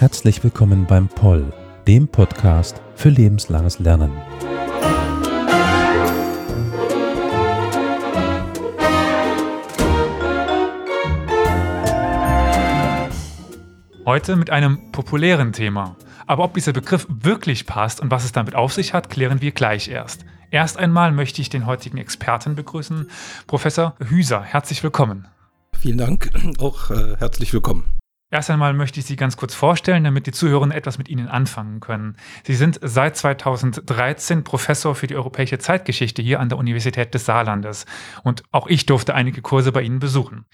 Herzlich willkommen beim Poll, dem Podcast für lebenslanges Lernen. Heute mit einem populären Thema. Aber ob dieser Begriff wirklich passt und was es damit auf sich hat, klären wir gleich erst. Erst einmal möchte ich den heutigen Experten begrüßen, Professor Hüser. Herzlich willkommen. Vielen Dank, auch äh, herzlich willkommen. Erst einmal möchte ich Sie ganz kurz vorstellen, damit die Zuhörenden etwas mit Ihnen anfangen können. Sie sind seit 2013 Professor für die europäische Zeitgeschichte hier an der Universität des Saarlandes. Und auch ich durfte einige Kurse bei Ihnen besuchen.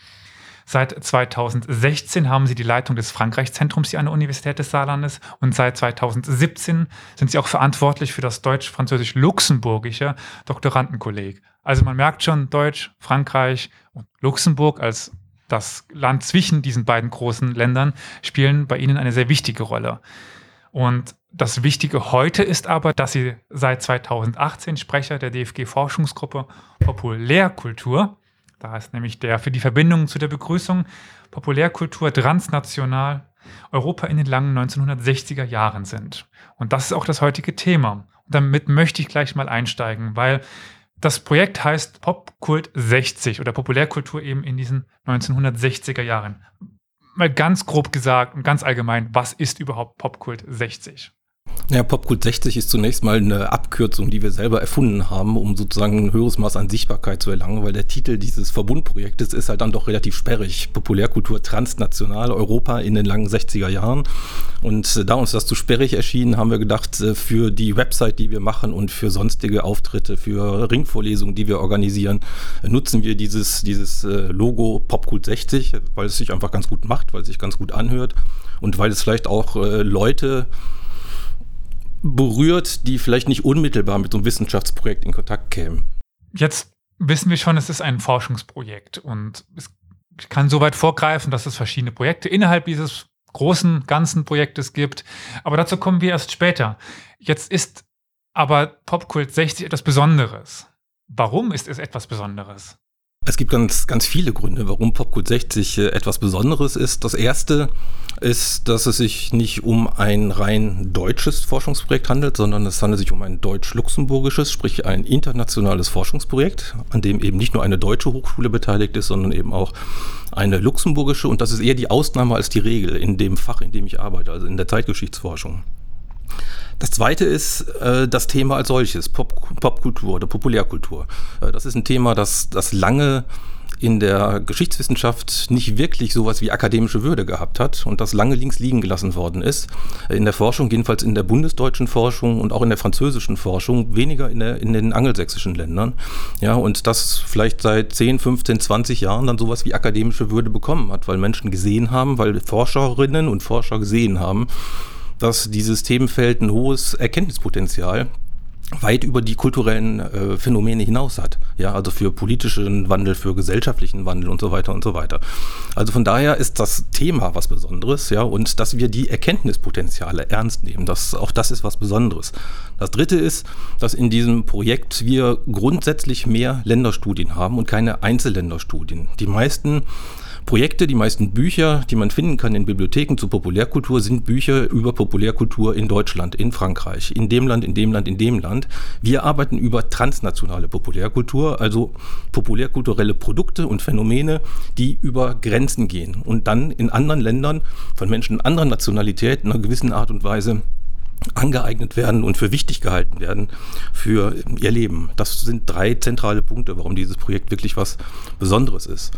Seit 2016 haben Sie die Leitung des Frankreich-Zentrums hier an der Universität des Saarlandes und seit 2017 sind Sie auch verantwortlich für das deutsch-französisch-luxemburgische Doktorandenkolleg. Also man merkt schon, Deutsch, Frankreich und Luxemburg als das Land zwischen diesen beiden großen Ländern spielen bei Ihnen eine sehr wichtige Rolle. Und das Wichtige heute ist aber, dass Sie seit 2018 Sprecher der DFG-Forschungsgruppe Populärkultur, da ist nämlich der für die Verbindung zu der Begrüßung Populärkultur transnational Europa in den langen 1960er Jahren sind. Und das ist auch das heutige Thema. Und damit möchte ich gleich mal einsteigen, weil das Projekt heißt Popkult 60 oder Populärkultur eben in diesen 1960er Jahren. Mal ganz grob gesagt und ganz allgemein, was ist überhaupt Popkult 60? Ja, Popkult 60 ist zunächst mal eine Abkürzung, die wir selber erfunden haben, um sozusagen ein höheres Maß an Sichtbarkeit zu erlangen, weil der Titel dieses Verbundprojektes ist halt dann doch relativ sperrig. Populärkultur transnational, Europa in den langen 60er Jahren. Und äh, da uns das zu sperrig erschien, haben wir gedacht, äh, für die Website, die wir machen und für sonstige Auftritte, für Ringvorlesungen, die wir organisieren, äh, nutzen wir dieses, dieses Logo Popkult 60, weil es sich einfach ganz gut macht, weil es sich ganz gut anhört und weil es vielleicht auch Leute berührt, die vielleicht nicht unmittelbar mit so einem Wissenschaftsprojekt in Kontakt kämen. Jetzt wissen wir schon, es ist ein Forschungsprojekt und es kann so weit vorgreifen, dass es verschiedene Projekte innerhalb dieses großen, ganzen Projektes gibt. Aber dazu kommen wir erst später. Jetzt ist aber Popkult 60 etwas Besonderes. Warum ist es etwas Besonderes? Es gibt ganz, ganz viele Gründe, warum Popkult 60 äh, etwas Besonderes ist. Das erste ist, dass es sich nicht um ein rein deutsches Forschungsprojekt handelt, sondern es handelt sich um ein deutsch-luxemburgisches, sprich ein internationales Forschungsprojekt, an dem eben nicht nur eine deutsche Hochschule beteiligt ist, sondern eben auch eine luxemburgische. Und das ist eher die Ausnahme als die Regel in dem Fach, in dem ich arbeite, also in der Zeitgeschichtsforschung. Das zweite ist äh, das Thema als solches, Pop, Popkultur oder Populärkultur. Äh, das ist ein Thema, das, das lange in der Geschichtswissenschaft nicht wirklich sowas wie akademische Würde gehabt hat und das lange links liegen gelassen worden ist. In der Forschung, jedenfalls in der bundesdeutschen Forschung und auch in der französischen Forschung, weniger in, der, in den angelsächsischen Ländern. Ja, und das vielleicht seit 10, 15, 20 Jahren dann sowas wie akademische Würde bekommen hat, weil Menschen gesehen haben, weil Forscherinnen und Forscher gesehen haben, dass dieses Themenfeld ein hohes Erkenntnispotenzial weit über die kulturellen äh, Phänomene hinaus hat. Ja, also für politischen Wandel, für gesellschaftlichen Wandel und so weiter und so weiter. Also von daher ist das Thema was Besonderes, ja, und dass wir die Erkenntnispotenziale ernst nehmen, das, auch das ist was Besonderes. Das dritte ist, dass in diesem Projekt wir grundsätzlich mehr Länderstudien haben und keine Einzelländerstudien. Die meisten Projekte, die meisten Bücher, die man finden kann in Bibliotheken zu Populärkultur, sind Bücher über Populärkultur in Deutschland, in Frankreich, in dem Land, in dem Land, in dem Land. Wir arbeiten über transnationale Populärkultur, also populärkulturelle Produkte und Phänomene, die über Grenzen gehen und dann in anderen Ländern von Menschen anderer Nationalität in einer gewissen Art und Weise angeeignet werden und für wichtig gehalten werden für ihr Leben. Das sind drei zentrale Punkte, warum dieses Projekt wirklich was Besonderes ist.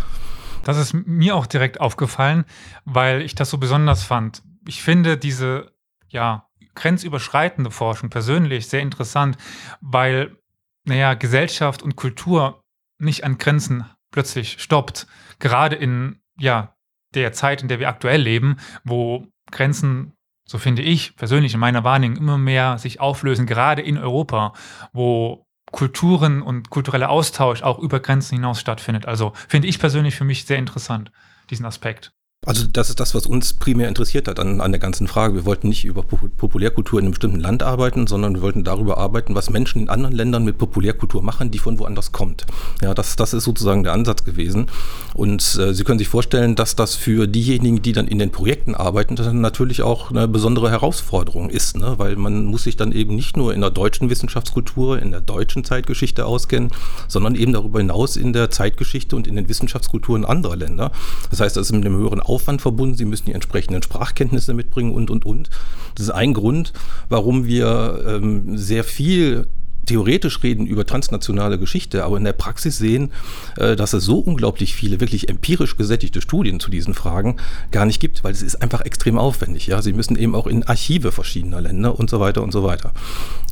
Das ist mir auch direkt aufgefallen, weil ich das so besonders fand. Ich finde diese, ja, grenzüberschreitende Forschung persönlich sehr interessant, weil, naja, Gesellschaft und Kultur nicht an Grenzen plötzlich stoppt. Gerade in, ja, der Zeit, in der wir aktuell leben, wo Grenzen so finde ich persönlich in meiner Wahrnehmung immer mehr sich auflösen, gerade in Europa, wo Kulturen und kultureller Austausch auch über Grenzen hinaus stattfindet. Also finde ich persönlich für mich sehr interessant, diesen Aspekt. Also das ist das, was uns primär interessiert hat an, an der ganzen Frage. Wir wollten nicht über Populärkultur in einem bestimmten Land arbeiten, sondern wir wollten darüber arbeiten, was Menschen in anderen Ländern mit Populärkultur machen, die von woanders kommt. Ja, das, das ist sozusagen der Ansatz gewesen. Und äh, Sie können sich vorstellen, dass das für diejenigen, die dann in den Projekten arbeiten, natürlich auch eine besondere Herausforderung ist, ne? weil man muss sich dann eben nicht nur in der deutschen Wissenschaftskultur, in der deutschen Zeitgeschichte auskennen, sondern eben darüber hinaus in der Zeitgeschichte und in den Wissenschaftskulturen anderer Länder. Das heißt, das ist mit einem höheren Aufwand Aufwand verbunden, sie müssen die entsprechenden Sprachkenntnisse mitbringen und, und, und. Das ist ein Grund, warum wir ähm, sehr viel theoretisch reden über transnationale Geschichte, aber in der Praxis sehen, äh, dass es so unglaublich viele wirklich empirisch gesättigte Studien zu diesen Fragen gar nicht gibt, weil es ist einfach extrem aufwendig. Ja, sie müssen eben auch in Archive verschiedener Länder und so weiter und so weiter.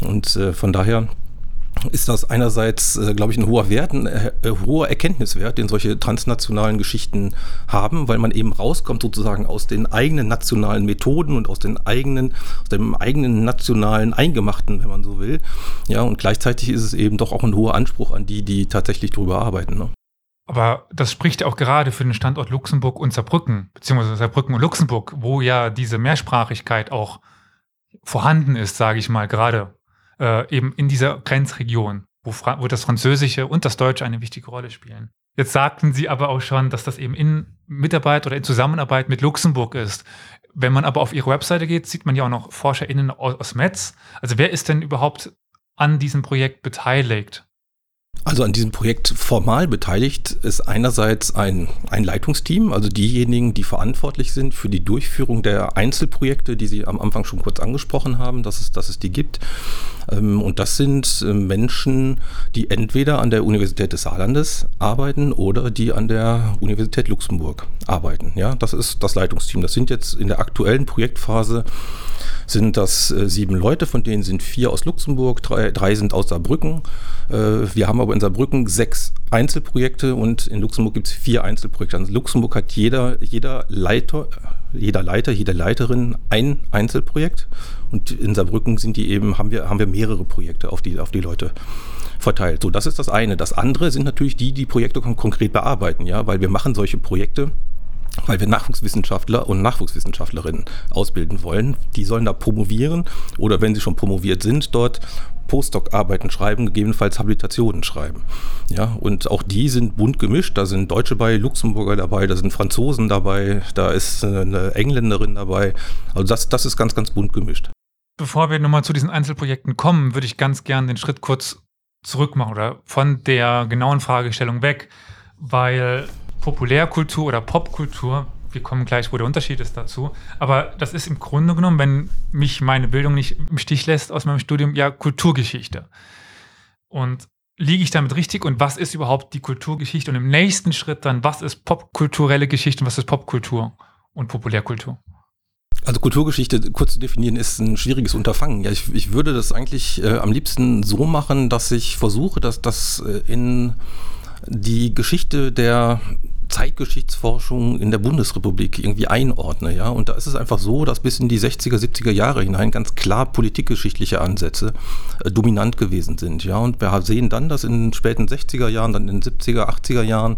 Und äh, von daher ist das einerseits, äh, glaube ich, ein hoher Wert, ein äh, hoher Erkenntniswert, den solche transnationalen Geschichten haben, weil man eben rauskommt sozusagen aus den eigenen nationalen Methoden und aus den eigenen, aus dem eigenen nationalen Eingemachten, wenn man so will. Ja, und gleichzeitig ist es eben doch auch ein hoher Anspruch an die, die tatsächlich darüber arbeiten. Ne? Aber das spricht ja auch gerade für den Standort Luxemburg und Saarbrücken, beziehungsweise Saarbrücken und Luxemburg, wo ja diese Mehrsprachigkeit auch vorhanden ist, sage ich mal, gerade äh, eben in dieser Grenzregion, wo, wo das Französische und das Deutsche eine wichtige Rolle spielen. Jetzt sagten Sie aber auch schon, dass das eben in Mitarbeit oder in Zusammenarbeit mit Luxemburg ist. Wenn man aber auf Ihre Webseite geht, sieht man ja auch noch ForscherInnen aus Metz. Also wer ist denn überhaupt an diesem Projekt beteiligt? Also an diesem Projekt formal beteiligt ist einerseits ein, ein Leitungsteam, also diejenigen, die verantwortlich sind für die Durchführung der Einzelprojekte, die Sie am Anfang schon kurz angesprochen haben, dass es, dass es die gibt. Ähm, und das sind äh, Menschen, die entweder an der Universität des Saarlandes arbeiten oder die an der Universität Luxemburg arbeiten. Ja, das ist das Leitungsteam. Das sind jetzt in der aktuellen Projektphase sind das äh, sieben Leute, von denen sind vier aus Luxemburg, drei, drei sind aus Saarbrücken. Äh, wir haben aber in Saarbrücken sechs Einzelprojekte und in Luxemburg gibt es vier Einzelprojekte. Also Luxemburg hat jeder, jeder Leiter, jeder Leiter, jede Leiterin ein Einzelprojekt und in Saarbrücken sind die eben, haben wir, haben wir mehrere Projekte auf die, auf die Leute verteilt. So, das ist das eine. Das andere sind natürlich die, die Projekte konkret bearbeiten, ja, weil wir machen solche Projekte, weil wir Nachwuchswissenschaftler und Nachwuchswissenschaftlerinnen ausbilden wollen. Die sollen da promovieren oder wenn sie schon promoviert sind, dort Postdoc-Arbeiten schreiben, gegebenenfalls Habilitationen schreiben. Ja, und auch die sind bunt gemischt. Da sind Deutsche bei, Luxemburger dabei, da sind Franzosen dabei, da ist eine Engländerin dabei. Also das, das ist ganz, ganz bunt gemischt. Bevor wir nochmal zu diesen Einzelprojekten kommen, würde ich ganz gern den Schritt kurz zurück machen oder von der genauen Fragestellung weg, weil Populärkultur oder Popkultur wir kommen gleich, wo der Unterschied ist dazu. Aber das ist im Grunde genommen, wenn mich meine Bildung nicht im Stich lässt aus meinem Studium, ja Kulturgeschichte. Und liege ich damit richtig und was ist überhaupt die Kulturgeschichte? Und im nächsten Schritt dann, was ist popkulturelle Geschichte und was ist Popkultur und Populärkultur? Also Kulturgeschichte kurz zu definieren ist ein schwieriges Unterfangen. Ja, ich, ich würde das eigentlich äh, am liebsten so machen, dass ich versuche, dass das äh, in die Geschichte der Zeitgeschichtsforschung in der Bundesrepublik irgendwie einordne, ja. Und da ist es einfach so, dass bis in die 60er, 70er Jahre hinein ganz klar politikgeschichtliche Ansätze äh, dominant gewesen sind, ja. Und wir sehen dann, dass in den späten 60er Jahren, dann in den 70er, 80er Jahren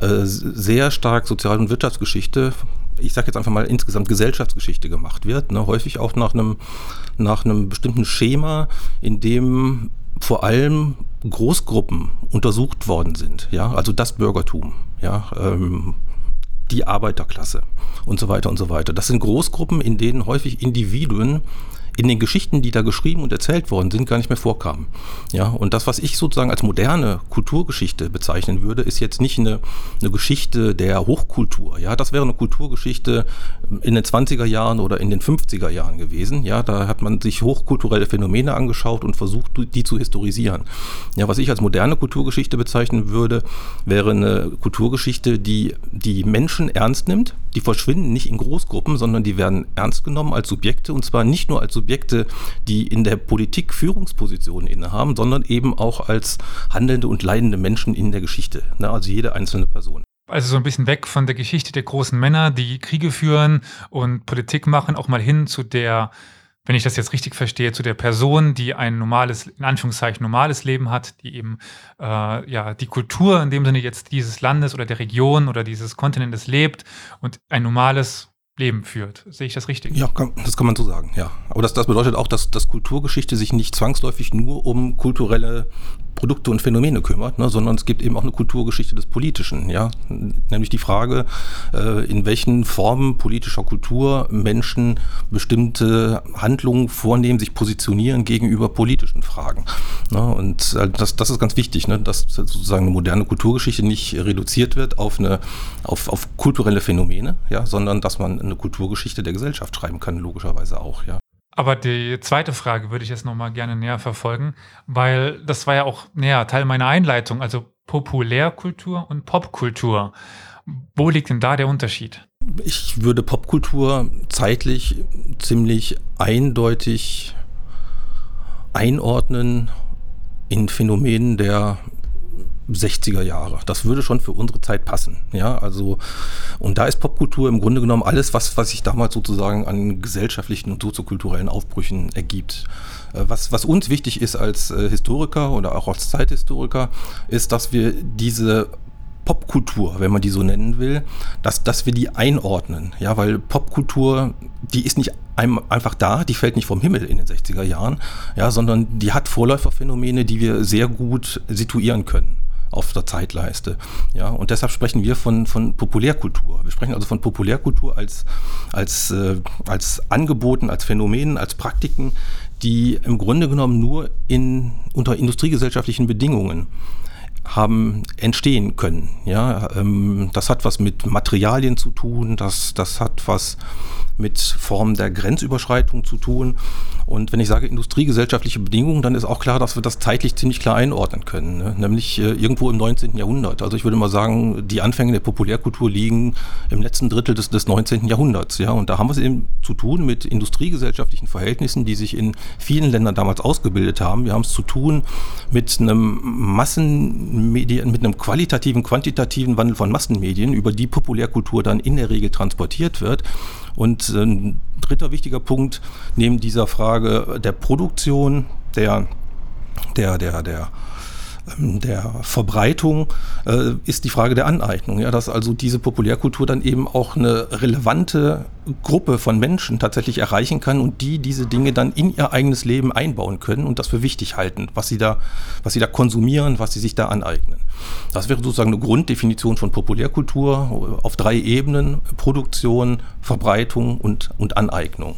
äh, sehr stark Sozial- und Wirtschaftsgeschichte ich sage jetzt einfach mal insgesamt Gesellschaftsgeschichte gemacht wird, ne? häufig auch nach einem nach einem bestimmten Schema, in dem vor allem Großgruppen untersucht worden sind, ja, also das Bürgertum, ja, ähm, die Arbeiterklasse und so weiter und so weiter. Das sind Großgruppen, in denen häufig Individuen in den Geschichten, die da geschrieben und erzählt worden sind, gar nicht mehr vorkamen. Ja, und das, was ich sozusagen als moderne Kulturgeschichte bezeichnen würde, ist jetzt nicht eine, eine Geschichte der Hochkultur. Ja, das wäre eine Kulturgeschichte in den 20er Jahren oder in den 50er Jahren gewesen. Ja, da hat man sich hochkulturelle Phänomene angeschaut und versucht, die zu historisieren. Ja, was ich als moderne Kulturgeschichte bezeichnen würde, wäre eine Kulturgeschichte, die die Menschen ernst nimmt. Die verschwinden nicht in Großgruppen, sondern die werden ernst genommen als Subjekte und zwar nicht nur als Subjekte, Subjekte, die in der Politik Führungspositionen innehaben, sondern eben auch als handelnde und leidende Menschen in der Geschichte. Ne? Also jede einzelne Person. Also so ein bisschen weg von der Geschichte der großen Männer, die Kriege führen und Politik machen, auch mal hin zu der wenn ich das jetzt richtig verstehe, zu der Person, die ein normales, in Anführungszeichen normales Leben hat, die eben äh, ja die Kultur in dem Sinne jetzt dieses Landes oder der Region oder dieses Kontinentes lebt und ein normales Leben führt. Sehe ich das richtig? Ja, kann, das kann man so sagen, ja. Aber das, das bedeutet auch, dass, dass Kulturgeschichte sich nicht zwangsläufig nur um kulturelle Produkte und Phänomene kümmert, ne, sondern es gibt eben auch eine Kulturgeschichte des Politischen, ja, nämlich die Frage, äh, in welchen Formen politischer Kultur Menschen bestimmte Handlungen vornehmen, sich positionieren gegenüber politischen Fragen. Ne, und äh, das, das ist ganz wichtig, ne, dass sozusagen eine moderne Kulturgeschichte nicht reduziert wird auf eine auf, auf kulturelle Phänomene, ja, sondern dass man eine Kulturgeschichte der Gesellschaft schreiben kann, logischerweise auch, ja. Aber die zweite Frage würde ich jetzt nochmal gerne näher verfolgen, weil das war ja auch näher Teil meiner Einleitung, also Populärkultur und Popkultur. Wo liegt denn da der Unterschied? Ich würde Popkultur zeitlich ziemlich eindeutig einordnen in Phänomenen der 60er Jahre. Das würde schon für unsere Zeit passen. Ja, also, und da ist Popkultur im Grunde genommen alles, was, was sich damals sozusagen an gesellschaftlichen und soziokulturellen Aufbrüchen ergibt. Äh, was, was uns wichtig ist als äh, Historiker oder auch als Zeithistoriker, ist, dass wir diese Popkultur, wenn man die so nennen will, dass, dass wir die einordnen. Ja, weil Popkultur, die ist nicht einfach da, die fällt nicht vom Himmel in den 60er Jahren, ja, sondern die hat Vorläuferphänomene, die wir sehr gut situieren können auf der Zeitleiste. Ja, und deshalb sprechen wir von, von Populärkultur. Wir sprechen also von Populärkultur als, als, äh, als Angeboten, als Phänomenen, als Praktiken, die im Grunde genommen nur in, unter industriegesellschaftlichen Bedingungen haben entstehen können. Ja, ähm, das hat was mit Materialien zu tun, das, das hat was mit Formen der Grenzüberschreitung zu tun. Und wenn ich sage industriegesellschaftliche Bedingungen, dann ist auch klar, dass wir das zeitlich ziemlich klar einordnen können, ne? nämlich äh, irgendwo im 19. Jahrhundert. Also ich würde mal sagen, die Anfänge der Populärkultur liegen im letzten Drittel des, des 19. Jahrhunderts. Ja? Und da haben wir es eben zu tun mit industriegesellschaftlichen Verhältnissen, die sich in vielen Ländern damals ausgebildet haben. Wir haben es zu tun mit einem Massenmedien, mit einem qualitativen, quantitativen Wandel von Massenmedien, über die Populärkultur dann in der Regel transportiert wird. Und ein dritter wichtiger Punkt neben dieser Frage der Produktion, der, der, der, der der Verbreitung äh, ist die Frage der Aneignung. Ja, dass also diese Populärkultur dann eben auch eine relevante Gruppe von Menschen tatsächlich erreichen kann und die diese Dinge dann in ihr eigenes Leben einbauen können und das für wichtig halten, was sie da, was sie da konsumieren, was sie sich da aneignen. Das wäre sozusagen eine Grunddefinition von Populärkultur auf drei Ebenen: Produktion, Verbreitung und, und Aneignung.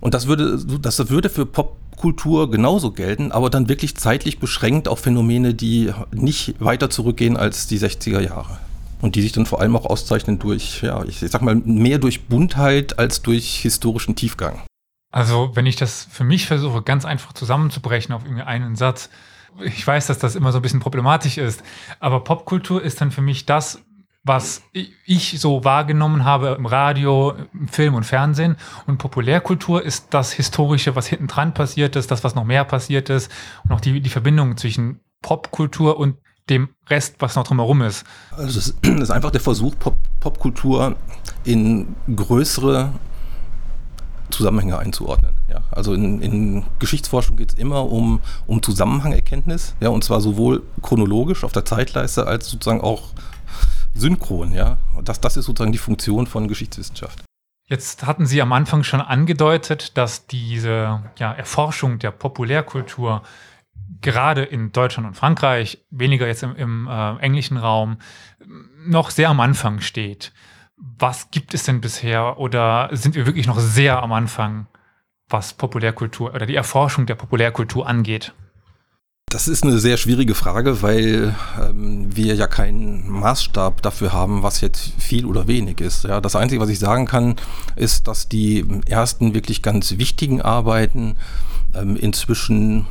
Und das würde, das würde für Pop Kultur genauso gelten, aber dann wirklich zeitlich beschränkt auf Phänomene, die nicht weiter zurückgehen als die 60er Jahre. Und die sich dann vor allem auch auszeichnen durch, ja, ich sag mal, mehr durch Buntheit als durch historischen Tiefgang. Also, wenn ich das für mich versuche, ganz einfach zusammenzubrechen auf irgendwie einen Satz, ich weiß, dass das immer so ein bisschen problematisch ist, aber Popkultur ist dann für mich das, was ich so wahrgenommen habe im Radio, im Film und Fernsehen. Und Populärkultur ist das Historische, was hinten dran passiert ist, das, was noch mehr passiert ist und auch die, die Verbindung zwischen Popkultur und dem Rest, was noch drumherum ist. Also es ist einfach der Versuch, Pop Popkultur in größere Zusammenhänge einzuordnen. Ja, also in, in Geschichtsforschung geht es immer um, um Zusammenhangerkenntnis, ja, und zwar sowohl chronologisch auf der Zeitleiste als sozusagen auch synchron, ja. Das, das ist sozusagen die Funktion von Geschichtswissenschaft. Jetzt hatten Sie am Anfang schon angedeutet, dass diese ja, Erforschung der Populärkultur gerade in Deutschland und Frankreich, weniger jetzt im, im äh, englischen Raum, noch sehr am Anfang steht. Was gibt es denn bisher oder sind wir wirklich noch sehr am Anfang, was Populärkultur oder die Erforschung der Populärkultur angeht? Das ist eine sehr schwierige Frage, weil ähm, wir ja keinen Maßstab dafür haben, was jetzt viel oder wenig ist. Ja, das Einzige, was ich sagen kann, ist, dass die ersten wirklich ganz wichtigen Arbeiten ähm, inzwischen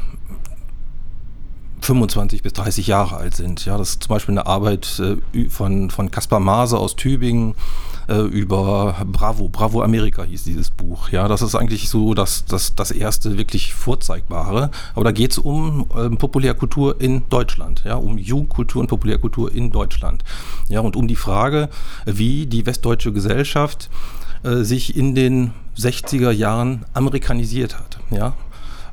25 bis 30 Jahre alt sind. Ja, das ist zum Beispiel eine Arbeit äh, von, von Kaspar Maase aus Tübingen, äh, über Bravo, Bravo Amerika hieß dieses Buch. Ja, das ist eigentlich so das, das, das erste wirklich Vorzeigbare. Aber da geht es um äh, Populärkultur in Deutschland, ja, um Jugendkultur und Populärkultur in Deutschland. Ja, und um die Frage, wie die westdeutsche Gesellschaft äh, sich in den 60er Jahren amerikanisiert hat. Ja?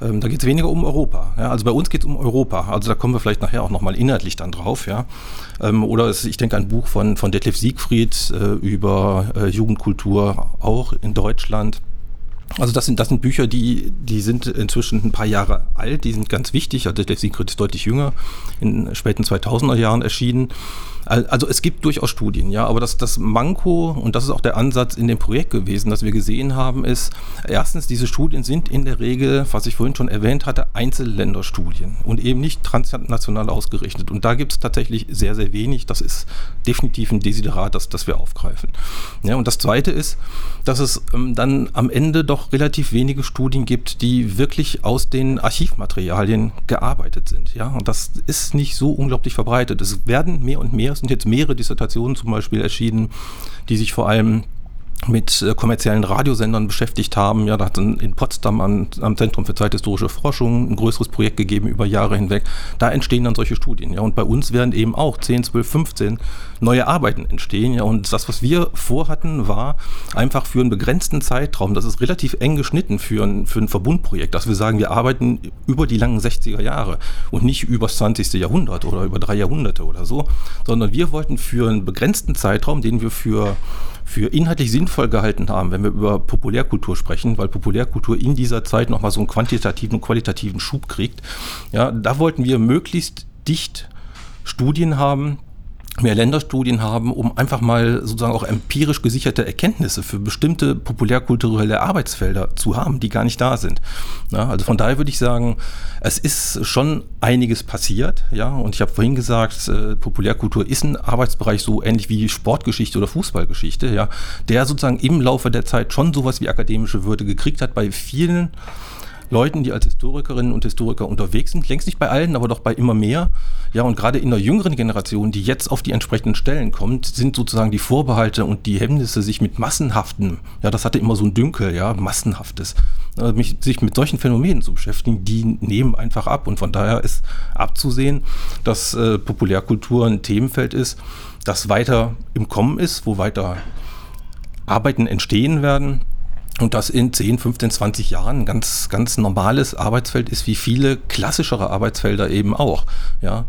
Ähm, da geht es weniger um Europa. Ja? Also bei uns geht es um Europa. Also da kommen wir vielleicht nachher auch nochmal inhaltlich dann drauf. Ja? Ähm, oder es, ich denke ein Buch von, von Detlef Siegfried äh, über äh, Jugendkultur auch in Deutschland. Also das sind, das sind Bücher, die, die sind inzwischen ein paar Jahre alt, die sind ganz wichtig. Also Detlef Siegfried ist deutlich jünger, in späten 2000er Jahren erschienen. Also es gibt durchaus Studien, ja, aber das, das Manko, und das ist auch der Ansatz in dem Projekt gewesen, das wir gesehen haben, ist, erstens, diese Studien sind in der Regel, was ich vorhin schon erwähnt hatte, Einzelländerstudien und eben nicht transnational ausgerichtet. Und da gibt es tatsächlich sehr, sehr wenig. Das ist definitiv ein Desiderat, das, das wir aufgreifen. Ja, und das Zweite ist, dass es ähm, dann am Ende doch relativ wenige Studien gibt, die wirklich aus den Archivmaterialien gearbeitet sind. Ja, und das ist nicht so unglaublich verbreitet. Es werden mehr und mehr. Es sind jetzt mehrere Dissertationen zum Beispiel erschienen, die sich vor allem mit äh, kommerziellen Radiosendern beschäftigt haben. Ja, da hat es in Potsdam am, am, Zentrum für zeithistorische Forschung ein größeres Projekt gegeben über Jahre hinweg. Da entstehen dann solche Studien. Ja, und bei uns werden eben auch 10, 12, 15 neue Arbeiten entstehen. Ja, und das, was wir vorhatten, war einfach für einen begrenzten Zeitraum, das ist relativ eng geschnitten für ein, für ein Verbundprojekt, dass wir sagen, wir arbeiten über die langen 60er Jahre und nicht über das 20. Jahrhundert oder über drei Jahrhunderte oder so, sondern wir wollten für einen begrenzten Zeitraum, den wir für für inhaltlich sinnvoll gehalten haben, wenn wir über Populärkultur sprechen, weil Populärkultur in dieser Zeit nochmal so einen quantitativen und qualitativen Schub kriegt. Ja, da wollten wir möglichst dicht Studien haben, mehr Länderstudien haben, um einfach mal sozusagen auch empirisch gesicherte Erkenntnisse für bestimmte populärkulturelle Arbeitsfelder zu haben, die gar nicht da sind. Ja, also von daher würde ich sagen, es ist schon einiges passiert, ja, und ich habe vorhin gesagt, äh, Populärkultur ist ein Arbeitsbereich so ähnlich wie Sportgeschichte oder Fußballgeschichte, ja, der sozusagen im Laufe der Zeit schon sowas wie akademische Würde gekriegt hat bei vielen Leuten, die als Historikerinnen und Historiker unterwegs sind. Längst nicht bei allen, aber doch bei immer mehr. Ja, und gerade in der jüngeren Generation, die jetzt auf die entsprechenden Stellen kommt, sind sozusagen die Vorbehalte und die Hemmnisse, sich mit massenhaften, ja, das hatte immer so ein Dünkel, ja, massenhaftes, äh, mich, sich mit solchen Phänomenen zu beschäftigen, die nehmen einfach ab. Und von daher ist abzusehen, dass äh, Populärkultur ein Themenfeld ist, das weiter im Kommen ist, wo weiter Arbeiten entstehen werden und das in 10, 15, 20 Jahren ein ganz, ganz normales Arbeitsfeld ist, wie viele klassischere Arbeitsfelder eben auch. Ja.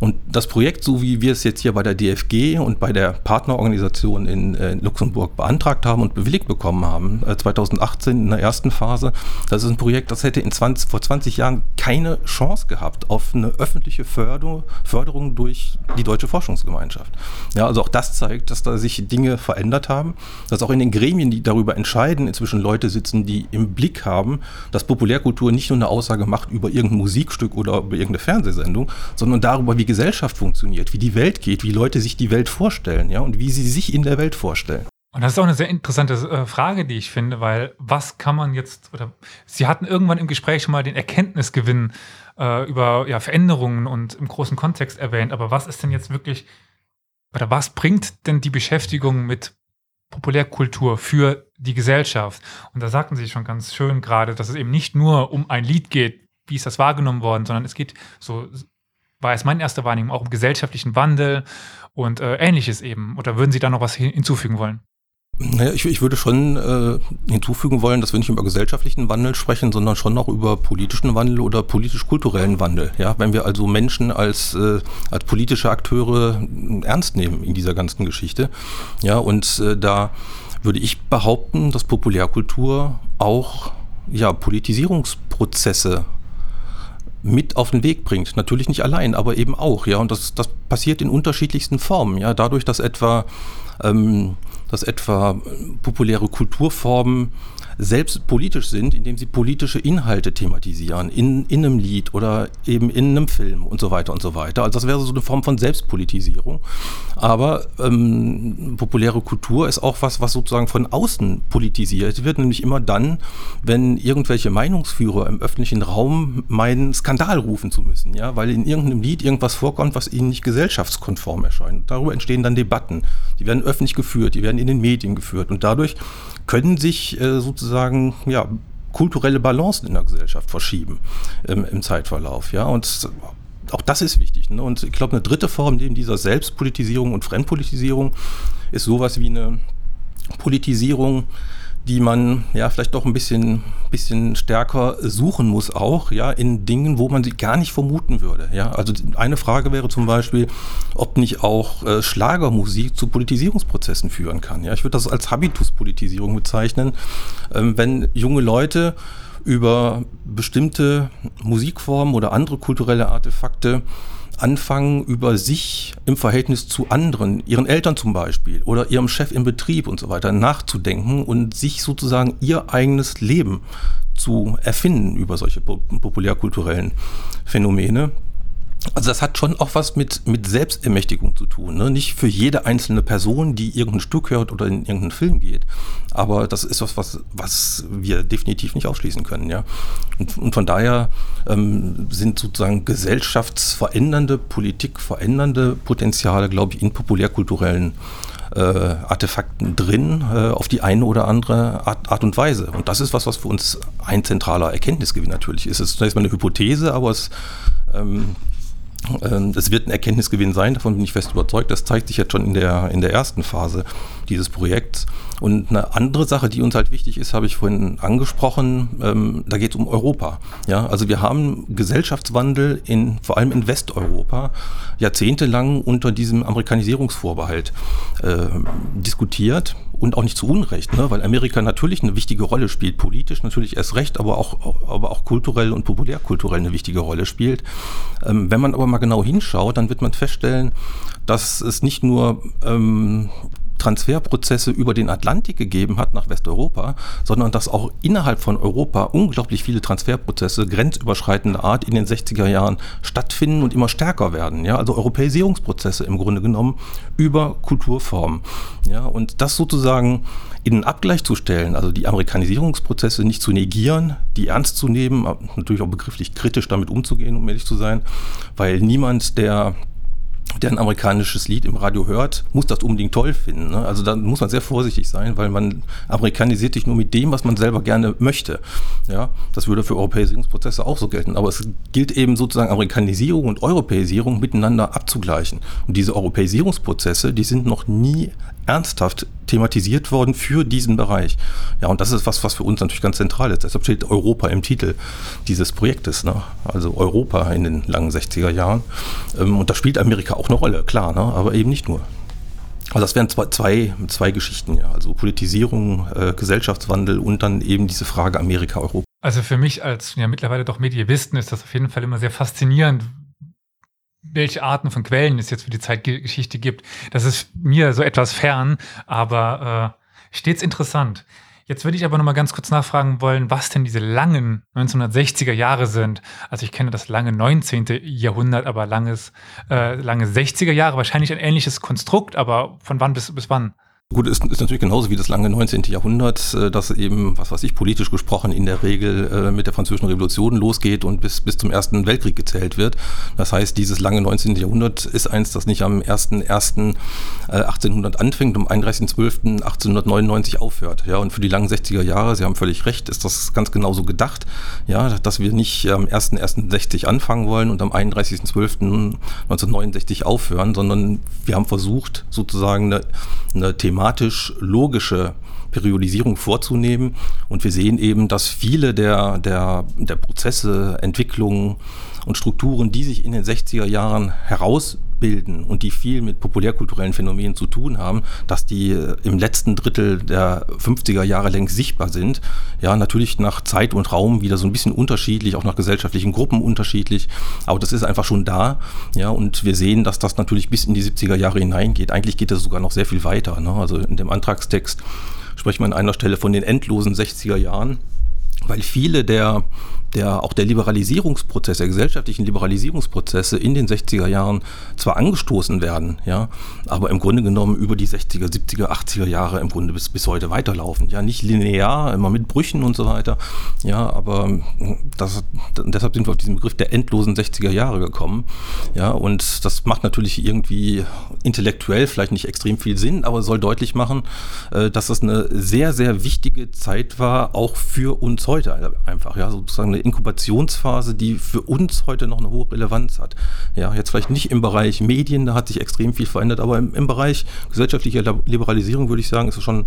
Und das Projekt, so wie wir es jetzt hier bei der DFG und bei der Partnerorganisation in, äh, in Luxemburg beantragt haben und bewilligt bekommen haben, äh, 2018 in der ersten Phase, das ist ein Projekt, das hätte in 20, vor 20 Jahren keine Chance gehabt auf eine öffentliche Förderung, Förderung durch die Deutsche Forschungsgemeinschaft. Ja, also auch das zeigt, dass da sich Dinge verändert haben, dass auch in den Gremien, die darüber entscheiden, inzwischen Leute sitzen, die im Blick haben, dass Populärkultur nicht nur eine Aussage macht über irgendein Musikstück oder über irgendeine Fernsehsendung, sondern darüber, wie Gesellschaft funktioniert, wie die Welt geht, wie Leute sich die Welt vorstellen, ja, und wie sie sich in der Welt vorstellen. Und das ist auch eine sehr interessante äh, Frage, die ich finde, weil was kann man jetzt, oder Sie hatten irgendwann im Gespräch schon mal den Erkenntnisgewinn äh, über ja, Veränderungen und im großen Kontext erwähnt, aber was ist denn jetzt wirklich, oder was bringt denn die Beschäftigung mit Populärkultur für die Gesellschaft? Und da sagten Sie schon ganz schön gerade, dass es eben nicht nur um ein Lied geht, wie ist das wahrgenommen worden, sondern es geht so war es meine erste Wahrnehmung, auch im gesellschaftlichen Wandel und äh, ähnliches eben. Oder würden Sie da noch was hinzufügen wollen? Naja, ich, ich würde schon äh, hinzufügen wollen, dass wir nicht über gesellschaftlichen Wandel sprechen, sondern schon noch über politischen Wandel oder politisch-kulturellen Wandel. Ja, wenn wir also Menschen als, äh, als politische Akteure ernst nehmen in dieser ganzen Geschichte. Ja, und äh, da würde ich behaupten, dass Populärkultur auch ja, Politisierungsprozesse mit auf den Weg bringt. Natürlich nicht allein, aber eben auch, ja. Und das, das passiert in unterschiedlichsten Formen, ja. Dadurch, dass etwa, ähm, dass etwa populäre Kulturformen selbst politisch sind, indem sie politische Inhalte thematisieren, in, in einem Lied oder eben in einem Film und so weiter und so weiter. Also das wäre so eine Form von Selbstpolitisierung. Aber ähm, populäre Kultur ist auch was, was sozusagen von außen politisiert wird, nämlich immer dann, wenn irgendwelche Meinungsführer im öffentlichen Raum meinen, Skandal rufen zu müssen, ja, weil in irgendeinem Lied irgendwas vorkommt, was ihnen nicht gesellschaftskonform erscheint. Darüber entstehen dann Debatten. Die werden öffentlich geführt, die werden in den Medien geführt und dadurch können sich äh, sozusagen ja, kulturelle Balancen in der Gesellschaft verschieben ähm, im Zeitverlauf. Ja? Und auch das ist wichtig. Ne? Und ich glaube, eine dritte Form neben dieser Selbstpolitisierung und Fremdpolitisierung ist sowas wie eine Politisierung die man ja vielleicht doch ein bisschen, bisschen stärker suchen muss auch, ja, in Dingen, wo man sie gar nicht vermuten würde. Ja, also eine Frage wäre zum Beispiel, ob nicht auch äh, Schlagermusik zu Politisierungsprozessen führen kann. Ja, ich würde das als Habituspolitisierung bezeichnen, ähm, wenn junge Leute über bestimmte Musikformen oder andere kulturelle Artefakte anfangen, über sich im Verhältnis zu anderen, ihren Eltern zum Beispiel oder ihrem Chef im Betrieb und so weiter nachzudenken und sich sozusagen ihr eigenes Leben zu erfinden über solche populärkulturellen Phänomene. Also das hat schon auch was mit, mit Selbstermächtigung zu tun. Ne? Nicht für jede einzelne Person, die irgendein Stück hört oder in irgendeinen Film geht. Aber das ist was, was, was wir definitiv nicht ausschließen können. Ja? Und, und von daher ähm, sind sozusagen gesellschaftsverändernde, politikverändernde Potenziale, glaube ich, in populärkulturellen äh, Artefakten drin, äh, auf die eine oder andere Art, Art, und Weise. Und das ist was, was für uns ein zentraler Erkenntnisgewinn natürlich ist. Es ist zunächst mal eine Hypothese, aber es ähm, es wird ein Erkenntnisgewinn sein, davon bin ich fest überzeugt. Das zeigt sich jetzt schon in der, in der ersten Phase dieses Projekts. Und eine andere Sache, die uns halt wichtig ist, habe ich vorhin angesprochen, ähm, da geht es um Europa. Ja, also wir haben Gesellschaftswandel in, vor allem in Westeuropa jahrzehntelang unter diesem Amerikanisierungsvorbehalt äh, diskutiert und auch nicht zu Unrecht, ne? weil Amerika natürlich eine wichtige Rolle spielt, politisch natürlich erst recht, aber auch, aber auch kulturell und populärkulturell eine wichtige Rolle spielt. Ähm, wenn man aber mal genau hinschaut, dann wird man feststellen, dass es nicht nur ähm, Transferprozesse über den Atlantik gegeben hat nach Westeuropa, sondern dass auch innerhalb von Europa unglaublich viele Transferprozesse grenzüberschreitender Art in den 60er Jahren stattfinden und immer stärker werden. Ja, also Europäisierungsprozesse im Grunde genommen über Kulturformen. Ja, und das sozusagen in den Abgleich zu stellen, also die Amerikanisierungsprozesse nicht zu negieren, die ernst zu nehmen, natürlich auch begrifflich kritisch damit umzugehen, um ehrlich zu sein, weil niemand, der der ein amerikanisches Lied im Radio hört, muss das unbedingt toll finden. Ne? Also da muss man sehr vorsichtig sein, weil man amerikanisiert sich nur mit dem, was man selber gerne möchte. Ja, das würde für Europäisierungsprozesse auch so gelten. Aber es gilt eben sozusagen Amerikanisierung und Europäisierung miteinander abzugleichen. Und diese Europäisierungsprozesse, die sind noch nie ernsthaft thematisiert worden für diesen Bereich. Ja, und das ist was, was für uns natürlich ganz zentral ist. Deshalb steht Europa im Titel dieses Projektes, ne? also Europa in den langen 60er Jahren. Ähm, und da spielt Amerika auch eine Rolle, klar, ne? aber eben nicht nur. Also das wären zwei, zwei, zwei Geschichten, ja. Also Politisierung, äh, Gesellschaftswandel und dann eben diese Frage Amerika, Europa. Also für mich als ja mittlerweile doch Medievisten ist das auf jeden Fall immer sehr faszinierend, welche Arten von Quellen es jetzt für die Zeitgeschichte gibt. Das ist mir so etwas fern, aber äh, stets interessant. Jetzt würde ich aber noch mal ganz kurz nachfragen wollen, was denn diese langen 1960er Jahre sind. Also ich kenne das lange 19. Jahrhundert, aber langes, äh, lange 60er Jahre, wahrscheinlich ein ähnliches Konstrukt, aber von wann bis, bis wann? Gut, ist, ist natürlich genauso wie das lange 19. Jahrhundert, äh, das eben, was weiß ich, politisch gesprochen in der Regel äh, mit der Französischen Revolution losgeht und bis, bis zum Ersten Weltkrieg gezählt wird. Das heißt, dieses lange 19. Jahrhundert ist eins, das nicht am 1.1.1800 äh, anfängt, um 31.12.1899 aufhört. Ja, und für die langen 60er Jahre, Sie haben völlig recht, ist das ganz genauso gedacht, ja, dass wir nicht am 1.1.60 anfangen wollen und am 31.12.1969 aufhören, sondern wir haben versucht, sozusagen eine, eine Thematik thematisch logische Periodisierung vorzunehmen. Und wir sehen eben, dass viele der, der, der Prozesse, Entwicklungen und Strukturen, die sich in den 60er Jahren herausbilden und die viel mit populärkulturellen Phänomenen zu tun haben, dass die äh, im letzten Drittel der 50er Jahre längst sichtbar sind. Ja, natürlich nach Zeit und Raum wieder so ein bisschen unterschiedlich, auch nach gesellschaftlichen Gruppen unterschiedlich. Aber das ist einfach schon da. Ja, und wir sehen, dass das natürlich bis in die 70er Jahre hineingeht. Eigentlich geht es sogar noch sehr viel weiter. Ne? Also in dem Antragstext spricht man an einer Stelle von den endlosen 60er Jahren weil viele der, der, auch der Liberalisierungsprozesse, der gesellschaftlichen Liberalisierungsprozesse in den 60er Jahren zwar angestoßen werden, ja, aber im Grunde genommen über die 60er, 70er, 80er Jahre im Grunde bis, bis heute weiterlaufen. Ja, nicht linear, immer mit Brüchen und so weiter, ja, aber das, deshalb sind wir auf diesen Begriff der endlosen 60er Jahre gekommen, ja, und das macht natürlich irgendwie intellektuell vielleicht nicht extrem viel Sinn, aber soll deutlich machen, äh, dass das eine sehr, sehr wichtige Zeit war, auch für uns heute einfach, ja, sozusagen eine Inkubationsphase, die für uns heute noch eine hohe Relevanz hat. Ja, jetzt vielleicht nicht im Bereich Medien, da hat sich extrem viel verändert, aber im, im Bereich gesellschaftlicher Liberalisierung würde ich sagen, ist schon